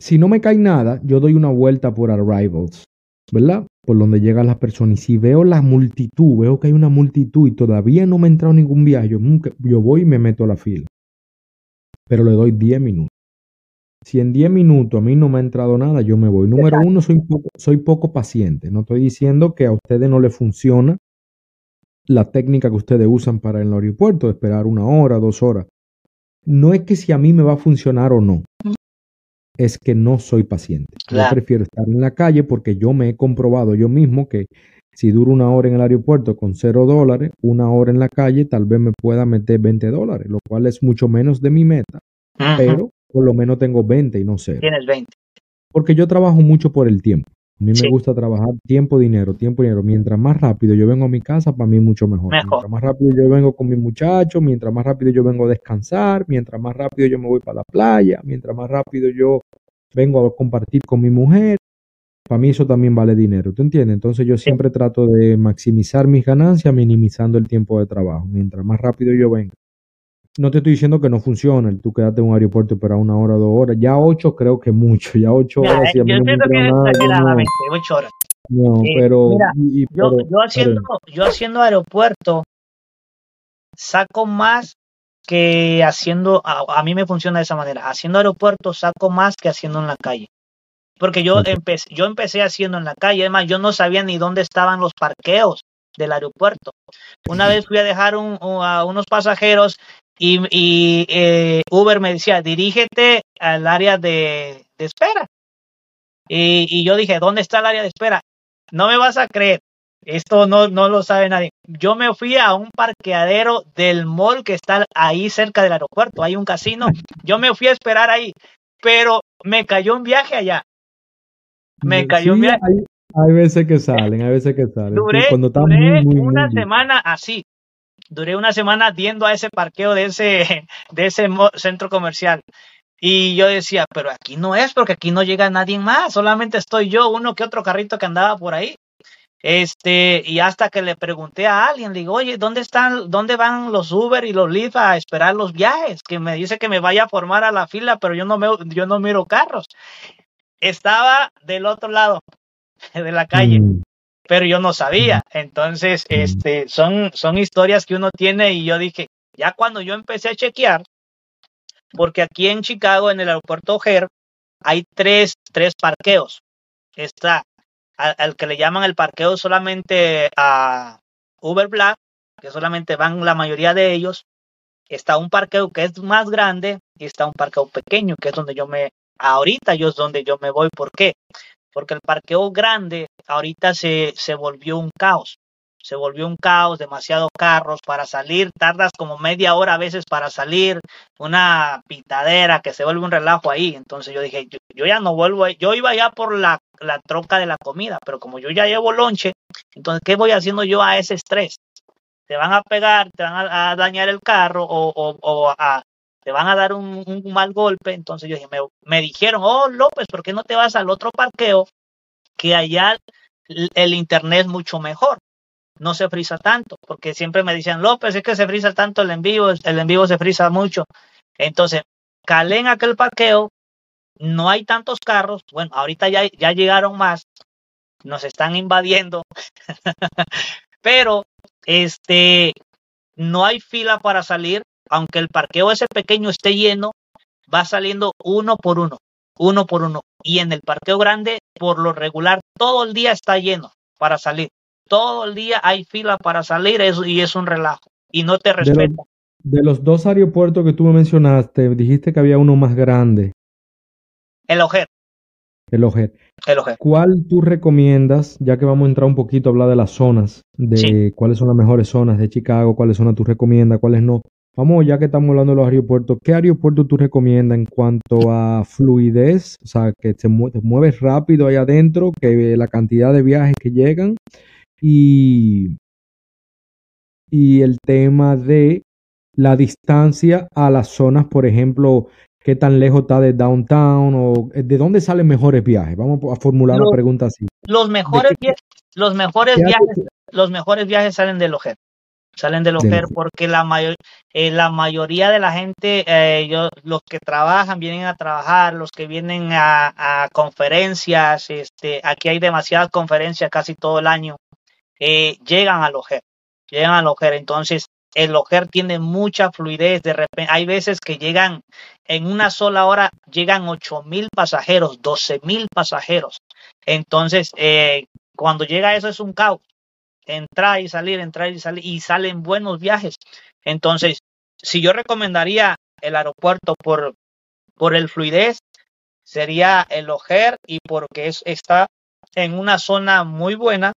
Si no me cae nada, yo doy una vuelta por arrivals. ¿verdad? Por donde llegan las personas. Y si veo la multitud, veo que hay una multitud y todavía no me ha entrado ningún viaje, yo, voy y me meto a la fila. Pero le doy 10 minutos. Si en 10 minutos a mí no me ha entrado nada, yo me voy. Número uno, soy poco, soy poco paciente. No estoy diciendo que a ustedes no les funciona la técnica que ustedes usan para el aeropuerto, de esperar una hora, dos horas. No es que si a mí me va a funcionar o no es que no soy paciente. Yo prefiero estar en la calle porque yo me he comprobado yo mismo que si duro una hora en el aeropuerto con cero dólares, una hora en la calle, tal vez me pueda meter 20 dólares, lo cual es mucho menos de mi meta. Pero por lo menos tengo 20 y no cero. Tienes 20. Porque yo trabajo mucho por el tiempo. A mí me gusta trabajar tiempo, dinero, tiempo, dinero. Mientras más rápido yo vengo a mi casa, para mí mucho mejor. Mientras más rápido yo vengo con mi muchacho, mientras más rápido yo vengo a descansar, mientras más rápido yo me voy para la playa, mientras más rápido yo vengo a compartir con mi mujer, para mí eso también vale dinero, ¿tú entiendes? Entonces yo siempre trato de maximizar mis ganancias minimizando el tiempo de trabajo. Mientras más rápido yo venga. No te estoy diciendo que no funciona, tú quedarte en un aeropuerto para una hora, dos horas. Ya ocho creo que mucho, ya ocho horas. yo siento que exageradamente, ocho horas. No, pero, yo, haciendo, yo haciendo aeropuerto saco más que haciendo, a, mí me funciona de esa manera, haciendo aeropuerto saco más que haciendo en la calle. Porque yo, empecé, yo empecé haciendo en la calle, además yo no sabía ni dónde estaban los parqueos del aeropuerto. Una vez fui a dejar a unos pasajeros y, eh, Uber me decía, dirígete al área de, espera. Y, y, yo dije, ¿dónde está el área de espera? No me vas a creer, esto no, no lo sabe nadie. Yo me fui a un parqueadero del mall que está ahí cerca del aeropuerto, hay un casino. Yo me fui a esperar ahí, pero me cayó un viaje allá. Me cayó Hay, hay, veces que salen, hay veces que salen. Duré, Cuando duré una semana así. Duré una semana yendo a ese parqueo de ese, de ese centro comercial. Y yo decía, pero aquí no es porque aquí no llega nadie más, solamente estoy yo, uno que otro carrito que andaba por ahí. Este, y hasta que le pregunté a alguien, le digo, oye, ¿dónde están, dónde van los Uber y los Lyft a esperar los viajes? Que me dice que me vaya a formar a la fila, pero yo no me, yo no miro carros estaba del otro lado de la calle, mm. Pero yo no sabía. Entonces, este, son, son historias que uno tiene y yo dije, ya cuando yo empecé a chequear, porque aquí en Chicago, en el aeropuerto O'Hare, hay tres, tres parqueos. Está al, que le llaman el parqueo solamente a Uber Black, que solamente van la mayoría de ellos. Está un parqueo que es más grande y está un parqueo pequeño, que es donde yo me, ahorita yo es donde yo me voy. ¿Por qué? Porque el parqueo grande ahorita se, se volvió un caos. Se volvió un caos, demasiados carros para salir, tardas como media hora a veces para salir, una pitadera que se vuelve un relajo ahí. Entonces yo dije, yo, ya no vuelvo, yo iba ya por la, la troca de la comida, pero como yo ya llevo lonche, entonces, ¿qué voy haciendo yo a ese estrés? te van a pegar, te van a, dañar el carro o, o, o a, te van a dar un, mal golpe. Entonces yo dije, me, dijeron, oh López, ¿por qué no te vas al otro parqueo? Que allá el, internet es mucho mejor. No se frisa tanto, porque siempre me decían, López, es que se frisa tanto el envío, el envío se frisa mucho. Entonces, calé en aquel parqueo, no hay tantos carros, bueno, ahorita ya, ya llegaron más, nos están invadiendo, pero este, no hay fila para salir, aunque el parqueo ese pequeño esté lleno, va saliendo uno por uno, uno por uno. Y en el parqueo grande, por lo regular, todo el día está lleno para salir. Todo el día hay fila para salir y es un relajo. Y no te respeta. De los, dos aeropuertos que tú me mencionaste, dijiste que había uno más grande. El Ojer. El Ojer. El Ojer. ¿Cuál tú recomiendas, ya que vamos a entrar un poquito a hablar de las zonas, de cuáles son las mejores zonas de Chicago, cuáles zonas tú recomiendas, cuáles no? Vamos, ya que estamos hablando de los aeropuertos, ¿qué aeropuerto tú recomiendas en cuanto a fluidez? O sea, que te, mueves rápido ahí adentro, que la cantidad de viajes que llegan y, y el tema de la distancia a las zonas, por ejemplo, qué tan lejos está de downtown o de dónde salen mejores viajes. Vamos a formular la pregunta así. Los mejores, viajes, los mejores viajes, los mejores viajes salen del objeto salen del OFER porque la, mayor, eh, la mayoría de la gente, eh, yo, los que trabajan, vienen a trabajar, los que vienen a, conferencias, este, aquí hay demasiadas conferencias casi todo el año, eh, llegan al OGER, llegan al OGER, entonces el OGER tiene mucha fluidez, de repente, hay veces que llegan en una sola hora, llegan ocho mil pasajeros, 12 mil pasajeros, entonces cuando llega eso es un caos, entrar y salir, entrar y salir, y salen buenos viajes. Entonces, si yo recomendaría el aeropuerto por, por el fluidez, sería el Ojer y porque es, está en una zona muy buena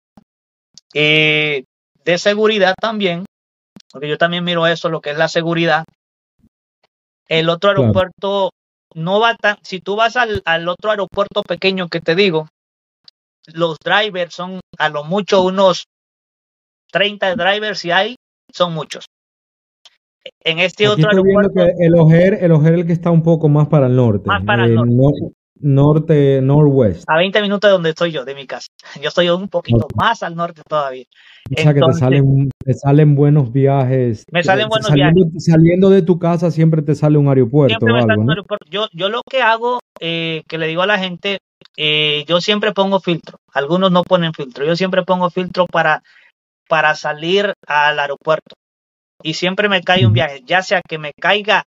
eh, de seguridad también, porque yo también miro eso, lo que es la seguridad. El otro aeropuerto no va tan, si tú vas al, al otro aeropuerto pequeño que te digo, los drivers son a lo mucho unos 30 drivers si hay, son muchos. En este Aquí otro aeropuerto, que el Ojer, el Ojer es el que está un poco más para el norte. Más para el eh, norte. no- norte, northwest. a 20 minutos de donde estoy yo, de mi casa. Yo estoy un poquito más al norte todavía. O sea que te salen, te salen buenos viajes. Me salen Eh, buenos saliendo, Saliendo de tu casa siempre te sale un aeropuerto Siempre o me sale algo, un ¿no? aeropuerto. Yo, yo lo que hago, eh, que le digo a la gente, eh, yo siempre pongo filtro. Algunos no ponen filtro. Yo siempre pongo filtro para, para salir al aeropuerto. Y siempre me cae un viaje, ya sea que me caiga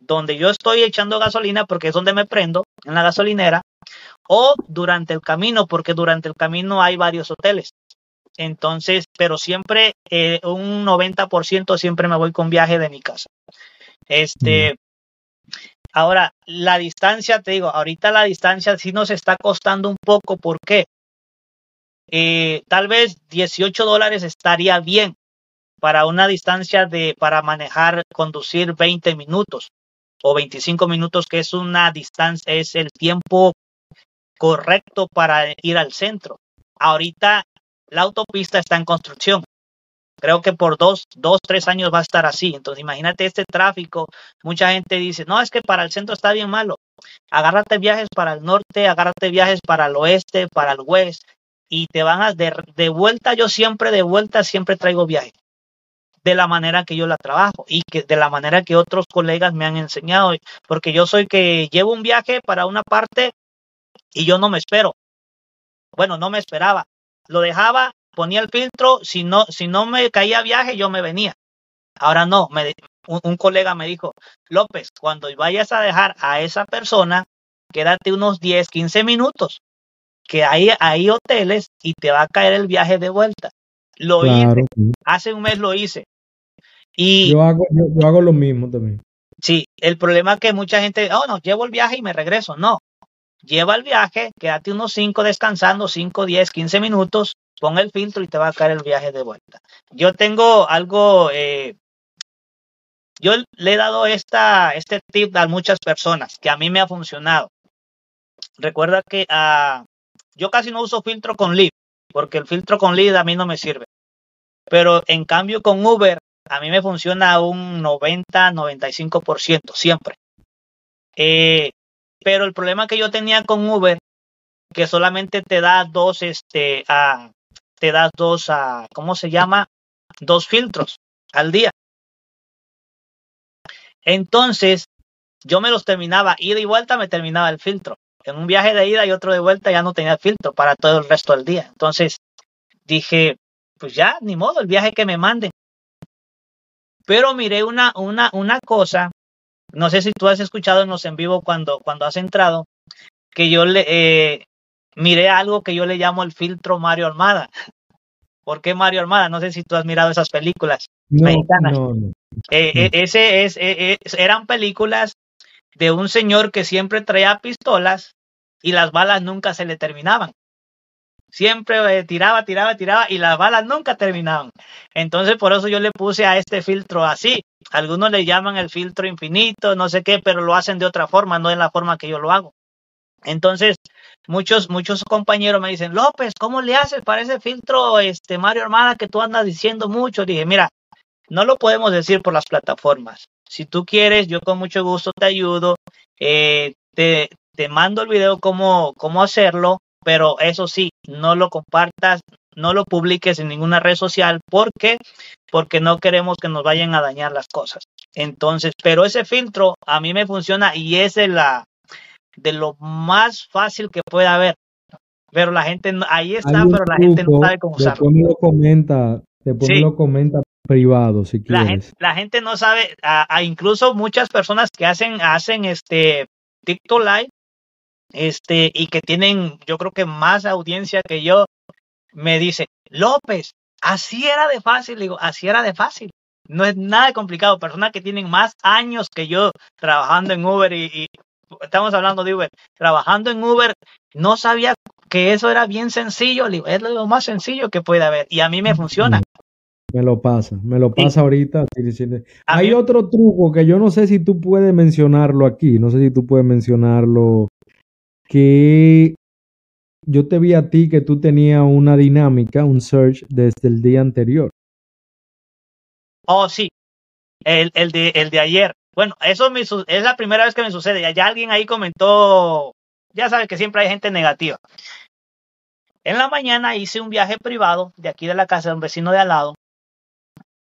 donde yo estoy echando gasolina, porque es donde me prendo, en la gasolinera, o durante el camino, porque durante el camino hay varios hoteles. Entonces, pero siempre eh, un 90% siempre me voy con viaje de mi casa. Este, ahora, la distancia, te digo, ahorita la distancia sí nos está costando un poco. ¿Por qué? Eh, tal vez 18 dólares estaría bien para una distancia de, para manejar, conducir 20 minutos o 25 minutos, que es una distancia, es el tiempo correcto para ir al centro. Ahorita la autopista está en construcción. Creo que por dos, dos, tres años va a estar así. Entonces, imagínate este tráfico. Mucha gente dice, no, es que para el centro está bien malo. Agárrate viajes para el norte, agárrate viajes para el oeste, para el oeste, y te van a, de, de vuelta, yo siempre, de vuelta, siempre traigo viajes. De la manera que yo la trabajo y que de la manera que otros colegas me han enseñado. Porque yo soy que llevo un viaje para una parte y yo no me espero. Bueno, no me esperaba. Lo dejaba, ponía el filtro, si no, si no me caía viaje, yo me venía. Ahora no, me, un, un, colega me dijo, López, cuando vayas a dejar a esa persona, quédate unos 10, 15 minutos, que hay, hay hoteles y te va a caer el viaje de vuelta. Lo Claro. hice, hace un mes lo hice. Y Yo hago, yo, yo hago lo mismo también. sí, el problema es que mucha gente, oh, no, llevo el viaje y me regreso. No, lleva el viaje, quédate unos 5 descansando, 5, 10, 15 minutos, pon el filtro y te va a caer el viaje de vuelta. Yo tengo algo, eh, yo le he dado esta, este tip a muchas personas que a mí me ha funcionado. Recuerda que uh, yo casi no uso filtro con lead, porque el filtro con lead a mí no me sirve. Pero en cambio con Uber, a mí me funciona un 90-95% siempre. Eh, pero el problema que yo tenía con Uber, que solamente te da dos, este, uh, te da dos, uh, ¿cómo se llama? Dos filtros al día. Entonces, yo me los terminaba, ida y vuelta me terminaba el filtro. En un viaje de ida y otro de vuelta ya no tenía filtro para todo el resto del día. Entonces, dije, pues ya, ni modo, el viaje que me manden. Pero miré una, una, una cosa, no sé si tú has escuchado en los en vivo cuando, cuando has entrado, que yo le eh, miré algo que yo le llamo el filtro Mario Armada. ¿Por qué Mario Armada? No sé si tú has mirado esas películas no, mexicanas. No, no. Eh, eh, ese es, eh, eran películas de un señor que siempre traía pistolas y las balas nunca se le terminaban. Siempre eh, tiraba, tiraba, tiraba y las balas nunca terminaban. Entonces por eso yo le puse a este filtro así. Algunos le llaman el filtro infinito, no sé qué, pero lo hacen de otra forma, no en la forma que yo lo hago. Entonces, muchos, muchos compañeros me dicen, López, ¿cómo le haces para ese filtro, este Mario Armada, que tú andas diciendo mucho? Dije, mira, no lo podemos decir por las plataformas. Si tú quieres, yo con mucho gusto te ayudo. Eh, te, te, mando el video cómo, cómo hacerlo, pero eso sí, no lo compartas, no lo publiques en ninguna red social. ¿Por qué? Porque no queremos que nos vayan a dañar las cosas. Entonces, pero ese filtro a mí me funciona y es de, la, de lo más fácil que pueda haber. Pero la gente, ahí está, pero la gente no sabe cómo usarlo. Después me lo comenta, después sí. me lo comenta privado si la quieres. Gente, la gente no sabe, a, a incluso muchas personas que hacen, hacen este TikTok Live, este, y que tienen, yo creo que más audiencia que yo, me dice, López, así era de fácil, digo, así era de fácil. No es nada complicado. Personas que tienen más años que yo trabajando en Uber y, y estamos hablando de Uber, trabajando en Uber, no sabía que eso era bien sencillo. Digo, es lo más sencillo que puede haber y a mí me funciona. Me lo pasa, me lo pasa sí. ahorita. Sí, sí, A Hay mí- otro truco que yo no sé si tú puedes mencionarlo aquí, no sé si tú puedes mencionarlo, que yo te vi a ti que tú tenías una dinámica, un search desde el día anterior. Oh, sí, el, el, de, el de ayer. Bueno, eso me, es la primera vez que me sucede. Ya alguien ahí comentó, ya sabes que siempre hay gente negativa. En la mañana hice un viaje privado de aquí de la casa de un vecino de al lado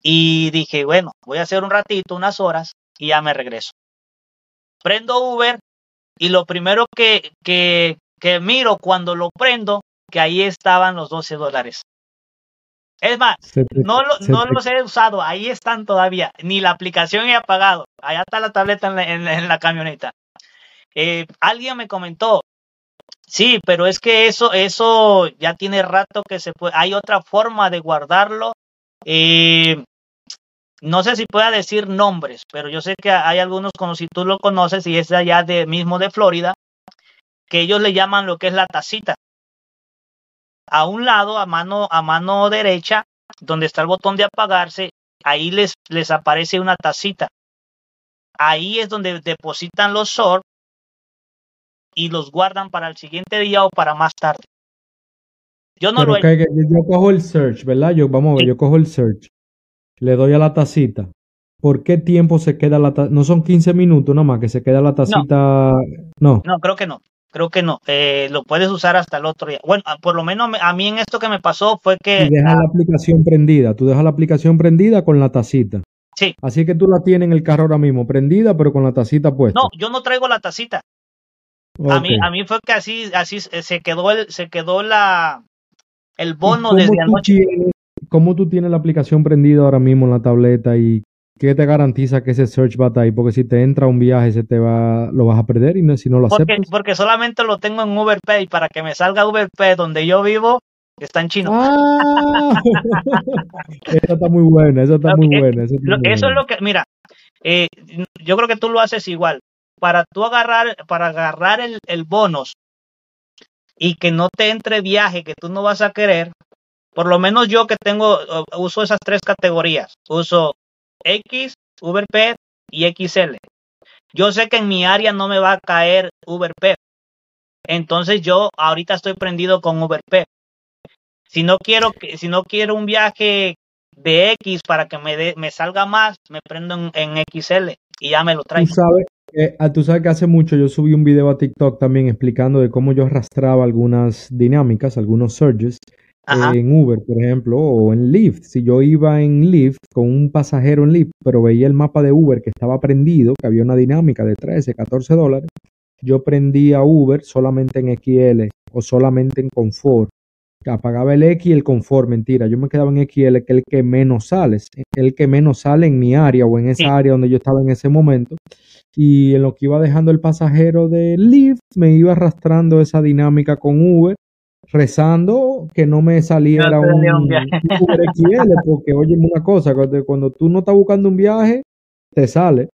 y dije, bueno, voy a hacer un ratito, unas horas y ya me regreso. Prendo Uber y lo primero que, que, que miro cuando lo prendo, que ahí estaban los 12 dólares. Es más, no, no los he usado, ahí están todavía, ni la aplicación he apagado, allá está la tableta en la, camioneta. Eh, alguien me comentó, sí, pero es que eso, eso ya tiene rato que se puede, hay otra forma de guardarlo. Eh, no sé si pueda decir nombres, pero yo sé que hay algunos, como si tú lo conoces y es allá de mismo de Florida, que ellos le llaman lo que es la tacita a un lado, a mano, a mano derecha, donde está el botón de apagarse, ahí les, les aparece una tacita. Ahí es donde depositan los SOR y los guardan para el siguiente día o para más tarde. Yo no lo he... Yo cojo el search, ¿verdad? Yo, vamos a ver, yo cojo el search. Le doy a la tacita. ¿Por qué tiempo se queda la tacita? No son 15 minutos nomás que se queda la tacita. No. No, creo que no. Creo que no. Eh, lo puedes usar hasta el otro día. Bueno, por lo menos a mí en esto que me pasó fue que. Tú dejas la aplicación prendida. Tú dejas la aplicación prendida con la tacita. Sí. Así que tú la tienes en el carro ahora mismo, prendida, pero con la tacita puesta. No, yo no traigo la tacita. A mí, a mí fue que así, así se quedó el, se quedó la el bono desde anoche. ¿Cómo tú tienes la aplicación prendida ahora mismo en la tableta y ¿qué te garantiza que ese search va a estar ahí? Porque si te entra un viaje, se te va, lo vas a perder y no, si no lo porque, Porque solamente lo tengo en UberPay para que me salga UberPay donde yo vivo, está en chino. Ah, esa está muy buena, esa está muy buena. Eso, es lo que, mira, eh, yo creo que tú lo haces igual. Para tú agarrar, para agarrar el, el bonus y que no te entre viaje que tú no vas a querer, por lo menos yo que tengo, uso esas tres categorías. Uso X, UberP y XL. Yo sé que en mi área no me va a caer UberP. Entonces yo ahorita estoy prendido con UberP. Si no quiero si no quiero un viaje de X para que me me salga más, me prendo en, XL y ya me lo traigo. Tú sabes, ah, tú sabes que hace mucho yo subí un video a TikTok también explicando de cómo yo arrastraba algunas dinámicas, algunos surges en Uber, por ejemplo, o en Lyft. Si yo iba en Lyft con un pasajero en Lyft, pero veía el mapa de Uber que estaba prendido, que había una dinámica de 13, 14 dólares, yo prendía Uber solamente en XL o solamente en Confort. Apagaba el X y el Confort, mentira. Yo me quedaba en XL, que es el que menos sale, el que menos sale en mi área o en esa área donde yo estaba en ese momento. Y en lo que iba dejando el pasajero de Lyft, me iba arrastrando esa dinámica con Uber rezando que no me saliera un, un XL, porque oye una cosa, cuando, tú no estás buscando un viaje, te sale.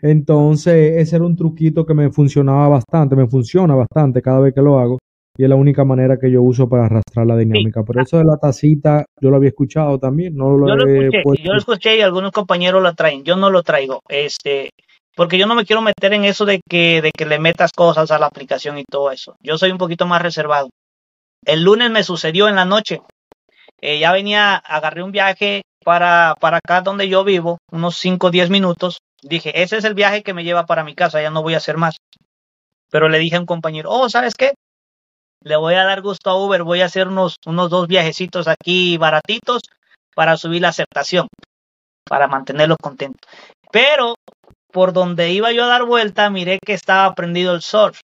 Entonces, ese era un truquito que me funcionaba bastante, me funciona bastante cada vez que lo hago. Y es la única manera que yo uso para arrastrar la dinámica. Por eso de la tacita, yo lo había escuchado también. No lo yo, lo escuché, yo lo escuché y algunos compañeros lo traen. Yo no lo traigo. Este, porque yo no me quiero meter en eso de que, de que le metas cosas a la aplicación y todo eso. Yo soy un poquito más reservado. El lunes me sucedió en la noche. Eh, ya venía, agarré un viaje para, para acá donde yo vivo, unos 5 o 10 minutos. Dije, ese es el viaje que me lleva para mi casa, ya no voy a hacer más. Pero le dije a un compañero, oh, ¿sabes qué? Le voy a dar gusto a Uber, voy a hacer unos, unos dos viajecitos aquí baratitos para subir la aceptación, para mantenerlo contento. Pero por donde iba yo a dar vuelta, miré que estaba prendido el surf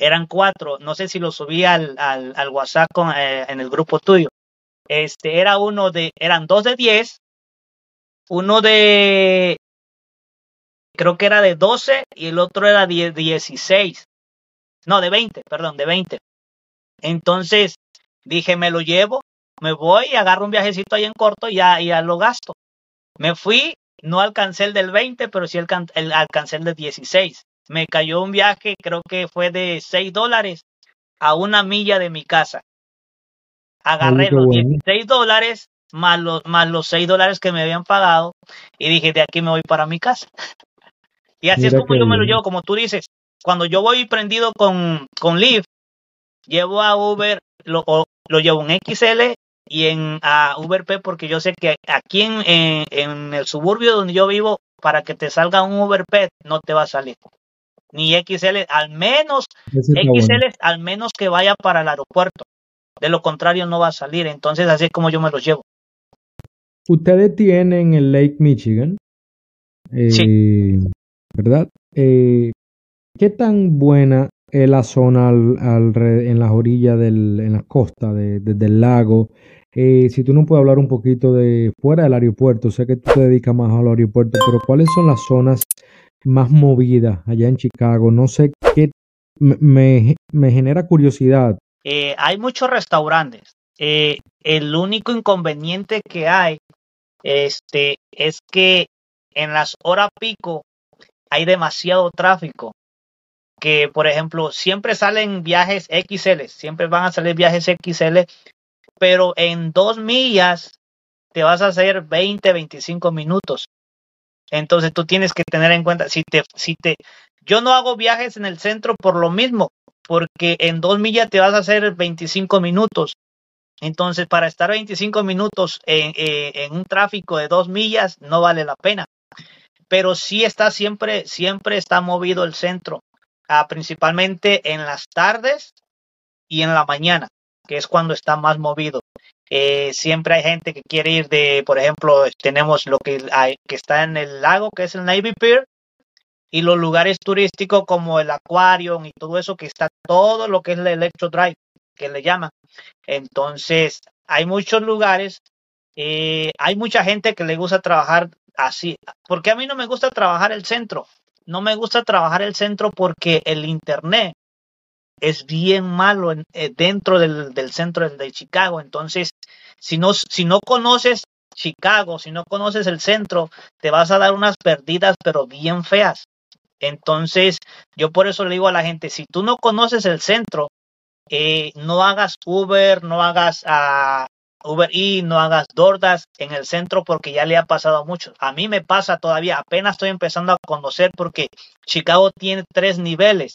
eran cuatro, no sé si lo subí al, al, WhatsApp eh, en el grupo tuyo. Este era uno de, eran dos de diez, uno de, creo que era de doce y el otro era de dieciséis. No, de veinte, perdón, de veinte. Entonces dije, me lo llevo, me voy y agarro un viajecito ahí en corto y ya, ya lo gasto. Me fui, no alcancé el del 20, pero sí alcancé el de 16 me cayó un viaje, creo que fue de 6 dólares a una milla de mi casa. Agarré los 16 dólares más los, más los 6 dólares que me habían pagado y dije, de aquí me voy para mi casa. Y así es como yo me lo llevo, como tú dices, cuando yo voy prendido con, con Lyft, llevo a Uber, lo, lo llevo en XL y en a Uber P porque yo sé que aquí en, en, el suburbio donde yo vivo, para que te salga un Uber P no te va a salir. Ni XL, al menos, XL al menos que vaya para el aeropuerto. De lo contrario no va a salir. Entonces así es como yo me los llevo. Ustedes tienen el Lake Michigan. sí. Eh, ¿Verdad? Eh, ¿Qué tan buena es la zona al, en las orillas, del, en la costa de, del lago? Eh, si tú no puedes hablar un poquito de fuera del aeropuerto, sé que tú te dedicas más al aeropuerto, pero ¿cuáles son las zonas más movidas allá en Chicago? No sé qué me, me genera curiosidad. Eh, hay muchos restaurantes. Eh, el único inconveniente que hay este, es que en las horas pico hay demasiado tráfico. Que, por ejemplo, siempre salen viajes XL, siempre van a salir viajes XL pero en dos millas te vas a hacer 20, 25 minutos. Entonces tú tienes que tener en cuenta, si te, si te, yo no hago viajes en el centro por lo mismo, porque en dos millas te vas a hacer 25 minutos. Entonces, para estar 25 minutos en, eh, en un tráfico de dos millas no vale la pena. Pero sí está siempre, siempre está movido el centro, ah, principalmente en las tardes y en la mañana que es cuando está más movido. Eh, siempre hay gente que quiere ir de, por ejemplo, tenemos lo que, hay, que está en el lago, que es el Navy Pier, y los lugares turísticos como el acuario y todo eso, que está todo lo que es el Electro Drive, que le llaman. Entonces, hay muchos lugares, eh, hay mucha gente que le gusta trabajar así, porque a mí no me gusta trabajar el centro, no me gusta trabajar el centro porque el Internet es bien malo eh, dentro del, centro de Chicago. Entonces, si no, si no conoces Chicago, si no conoces el centro, te vas a dar unas perdidas, pero bien feas. Entonces, yo por eso le digo a la gente, si tú no conoces el centro, eh, no hagas Uber, no hagas uh, Uber y no hagas Dordas en el centro porque ya le ha pasado a muchos. A mí me pasa todavía, apenas estoy empezando a conocer porque Chicago tiene tres niveles.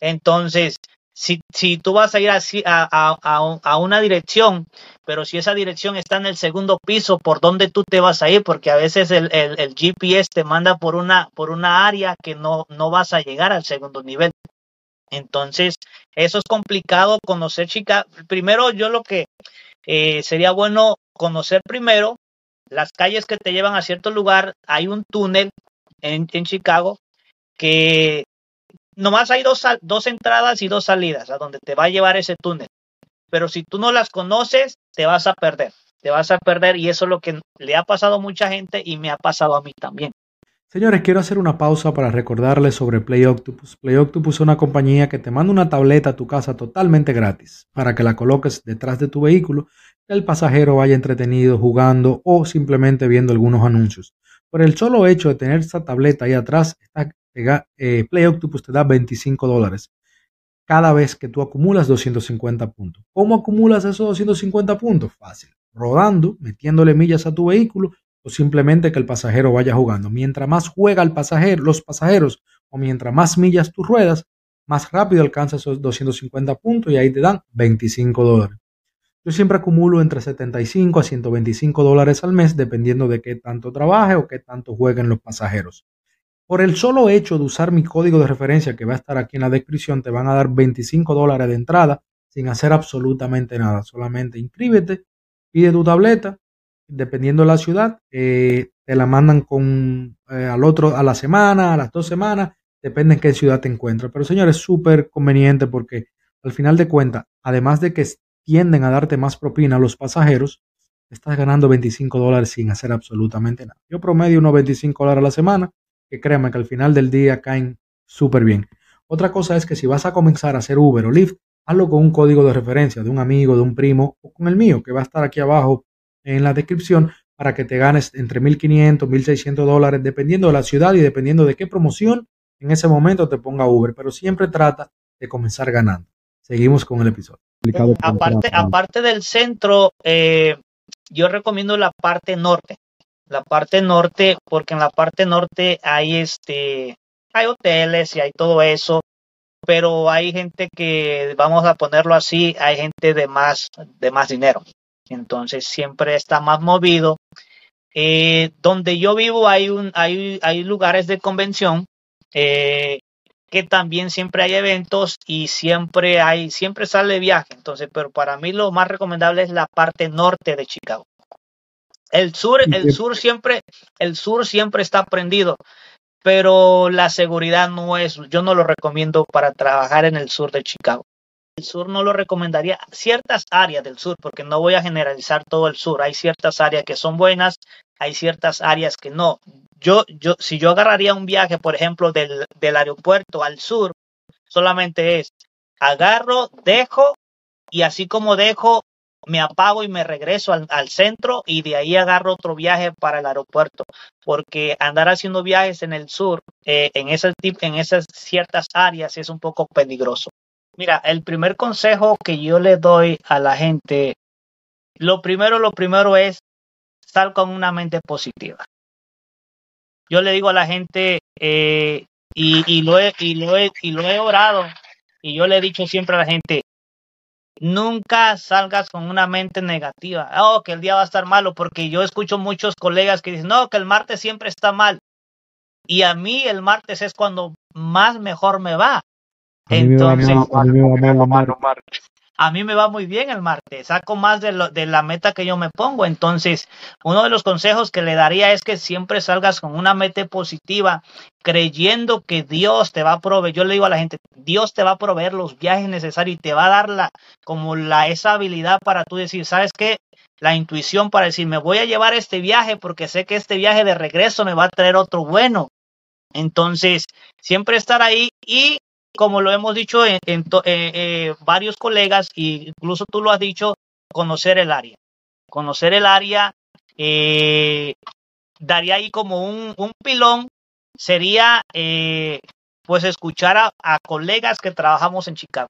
Entonces, si, si tú vas a ir así a, a, una dirección, pero si esa dirección está en el segundo piso, ¿por dónde tú te vas a ir? Porque a veces el, el, GPS te manda por una, por una área que no, no vas a llegar al segundo nivel. Entonces, eso es complicado conocer Chicago. Primero, yo lo que eh, sería bueno conocer primero las calles que te llevan a cierto lugar. Hay un túnel en, en Chicago que nomás hay dos, dos entradas y dos salidas a donde te va a llevar ese túnel. Pero si tú no las conoces, te vas a perder. Te vas a perder y eso es lo que le ha pasado a mucha gente y me ha pasado a mí también. Señores, quiero hacer una pausa para recordarles sobre Play Octopus. Play Octopus es una compañía que te manda una tableta a tu casa totalmente gratis para que la coloques detrás de tu vehículo, que el pasajero vaya entretenido jugando o simplemente viendo algunos anuncios. Por el solo hecho de tener esa tableta ahí atrás, eh, Play Octopus te da 25 dólares cada vez que tú acumulas 250 puntos. ¿Cómo acumulas esos 250 puntos? Fácil. Rodando, metiéndole millas a tu vehículo o simplemente que el pasajero vaya jugando. Mientras más juega el pasajero, los pasajeros o mientras más millas tú ruedas, más rápido alcanzas esos 250 puntos y ahí te dan 25 dólares. Yo siempre acumulo entre 75 a 125 dólares al mes dependiendo de qué tanto trabaje o qué tanto jueguen los pasajeros. Por el solo hecho de usar mi código de referencia que va a estar aquí en la descripción, te van a dar 25 dólares de entrada sin hacer absolutamente nada. Solamente inscríbete, pide tu tableta, dependiendo de la ciudad, eh, te la mandan con eh, al otro a la semana, a las dos semanas, depende en qué ciudad te encuentres. Pero señores, es súper conveniente porque al final de cuentas, además de que tienden a darte más propina a los pasajeros, estás ganando 25 dólares sin hacer absolutamente nada. Yo promedio unos 25 dólares a la semana que créanme que al final del día caen súper bien. Otra cosa es que si vas a comenzar a hacer Uber o Lyft, hazlo con un código de referencia de un amigo, de un primo o con el mío, que va a estar aquí abajo en la descripción para que te ganes entre 1.500, 1.600 dólares, dependiendo de la ciudad y dependiendo de qué promoción en ese momento te ponga Uber, pero siempre trata de comenzar ganando. Seguimos con el episodio. Aparte, aparte del centro, eh, yo recomiendo la parte norte la parte norte, porque en la parte norte hay este, hay hoteles y hay todo eso. pero hay gente que, vamos a ponerlo así, hay gente de más, de más dinero. Entonces siempre está más movido. Eh, donde yo vivo hay, un, hay, hay lugares de convención eh, que también siempre hay eventos y siempre hay, siempre sale viaje. Entonces, pero para mí lo más recomendable es la parte norte de Chicago. El sur, el sur siempre, el sur siempre está prendido, pero la seguridad no es, yo no lo recomiendo para trabajar en el sur de Chicago. El sur no lo recomendaría, ciertas áreas del sur, porque no voy a generalizar todo el sur. Hay ciertas áreas que son buenas, hay ciertas áreas que no. Yo, yo, si yo agarraría un viaje, por ejemplo, del, del aeropuerto al sur, solamente es agarro, dejo y así como dejo, me apago y me regreso al, centro y de ahí agarro otro viaje para el aeropuerto, porque andar haciendo viajes en el sur, eh, en, ese en esas ciertas áreas es un poco peligroso. Mira, el primer consejo que yo le doy a la gente, lo primero, lo primero es sal con una mente positiva. Yo le digo a la gente, eh, y, y, lo he, y, lo he, y lo he orado, y yo le he dicho siempre a la gente, nunca salgas con una mente negativa. Oh, que el día va a estar malo, porque yo escucho muchos colegas que dicen, no, que el martes siempre está mal. Y a mí el martes es cuando más mejor me va. Entonces, a mí me va muy bien el martes, saco más de, la meta que yo me pongo. Entonces, uno de los consejos que le daría es que siempre salgas con una meta positiva, creyendo que Dios te va a proveer. Yo le digo a la gente, Dios te va a proveer los viajes necesarios y te va a dar la, como la, esa habilidad para tú decir, ¿sabes qué? La intuición para decir, me voy a llevar este viaje porque sé que este viaje de regreso me va a traer otro bueno. Entonces, siempre estar ahí y como lo hemos dicho en, eh, eh, varios colegas, e incluso tú lo has dicho, conocer el área. Conocer el área eh, daría ahí como un, pilón, sería pues escuchar a colegas que trabajamos en Chicago.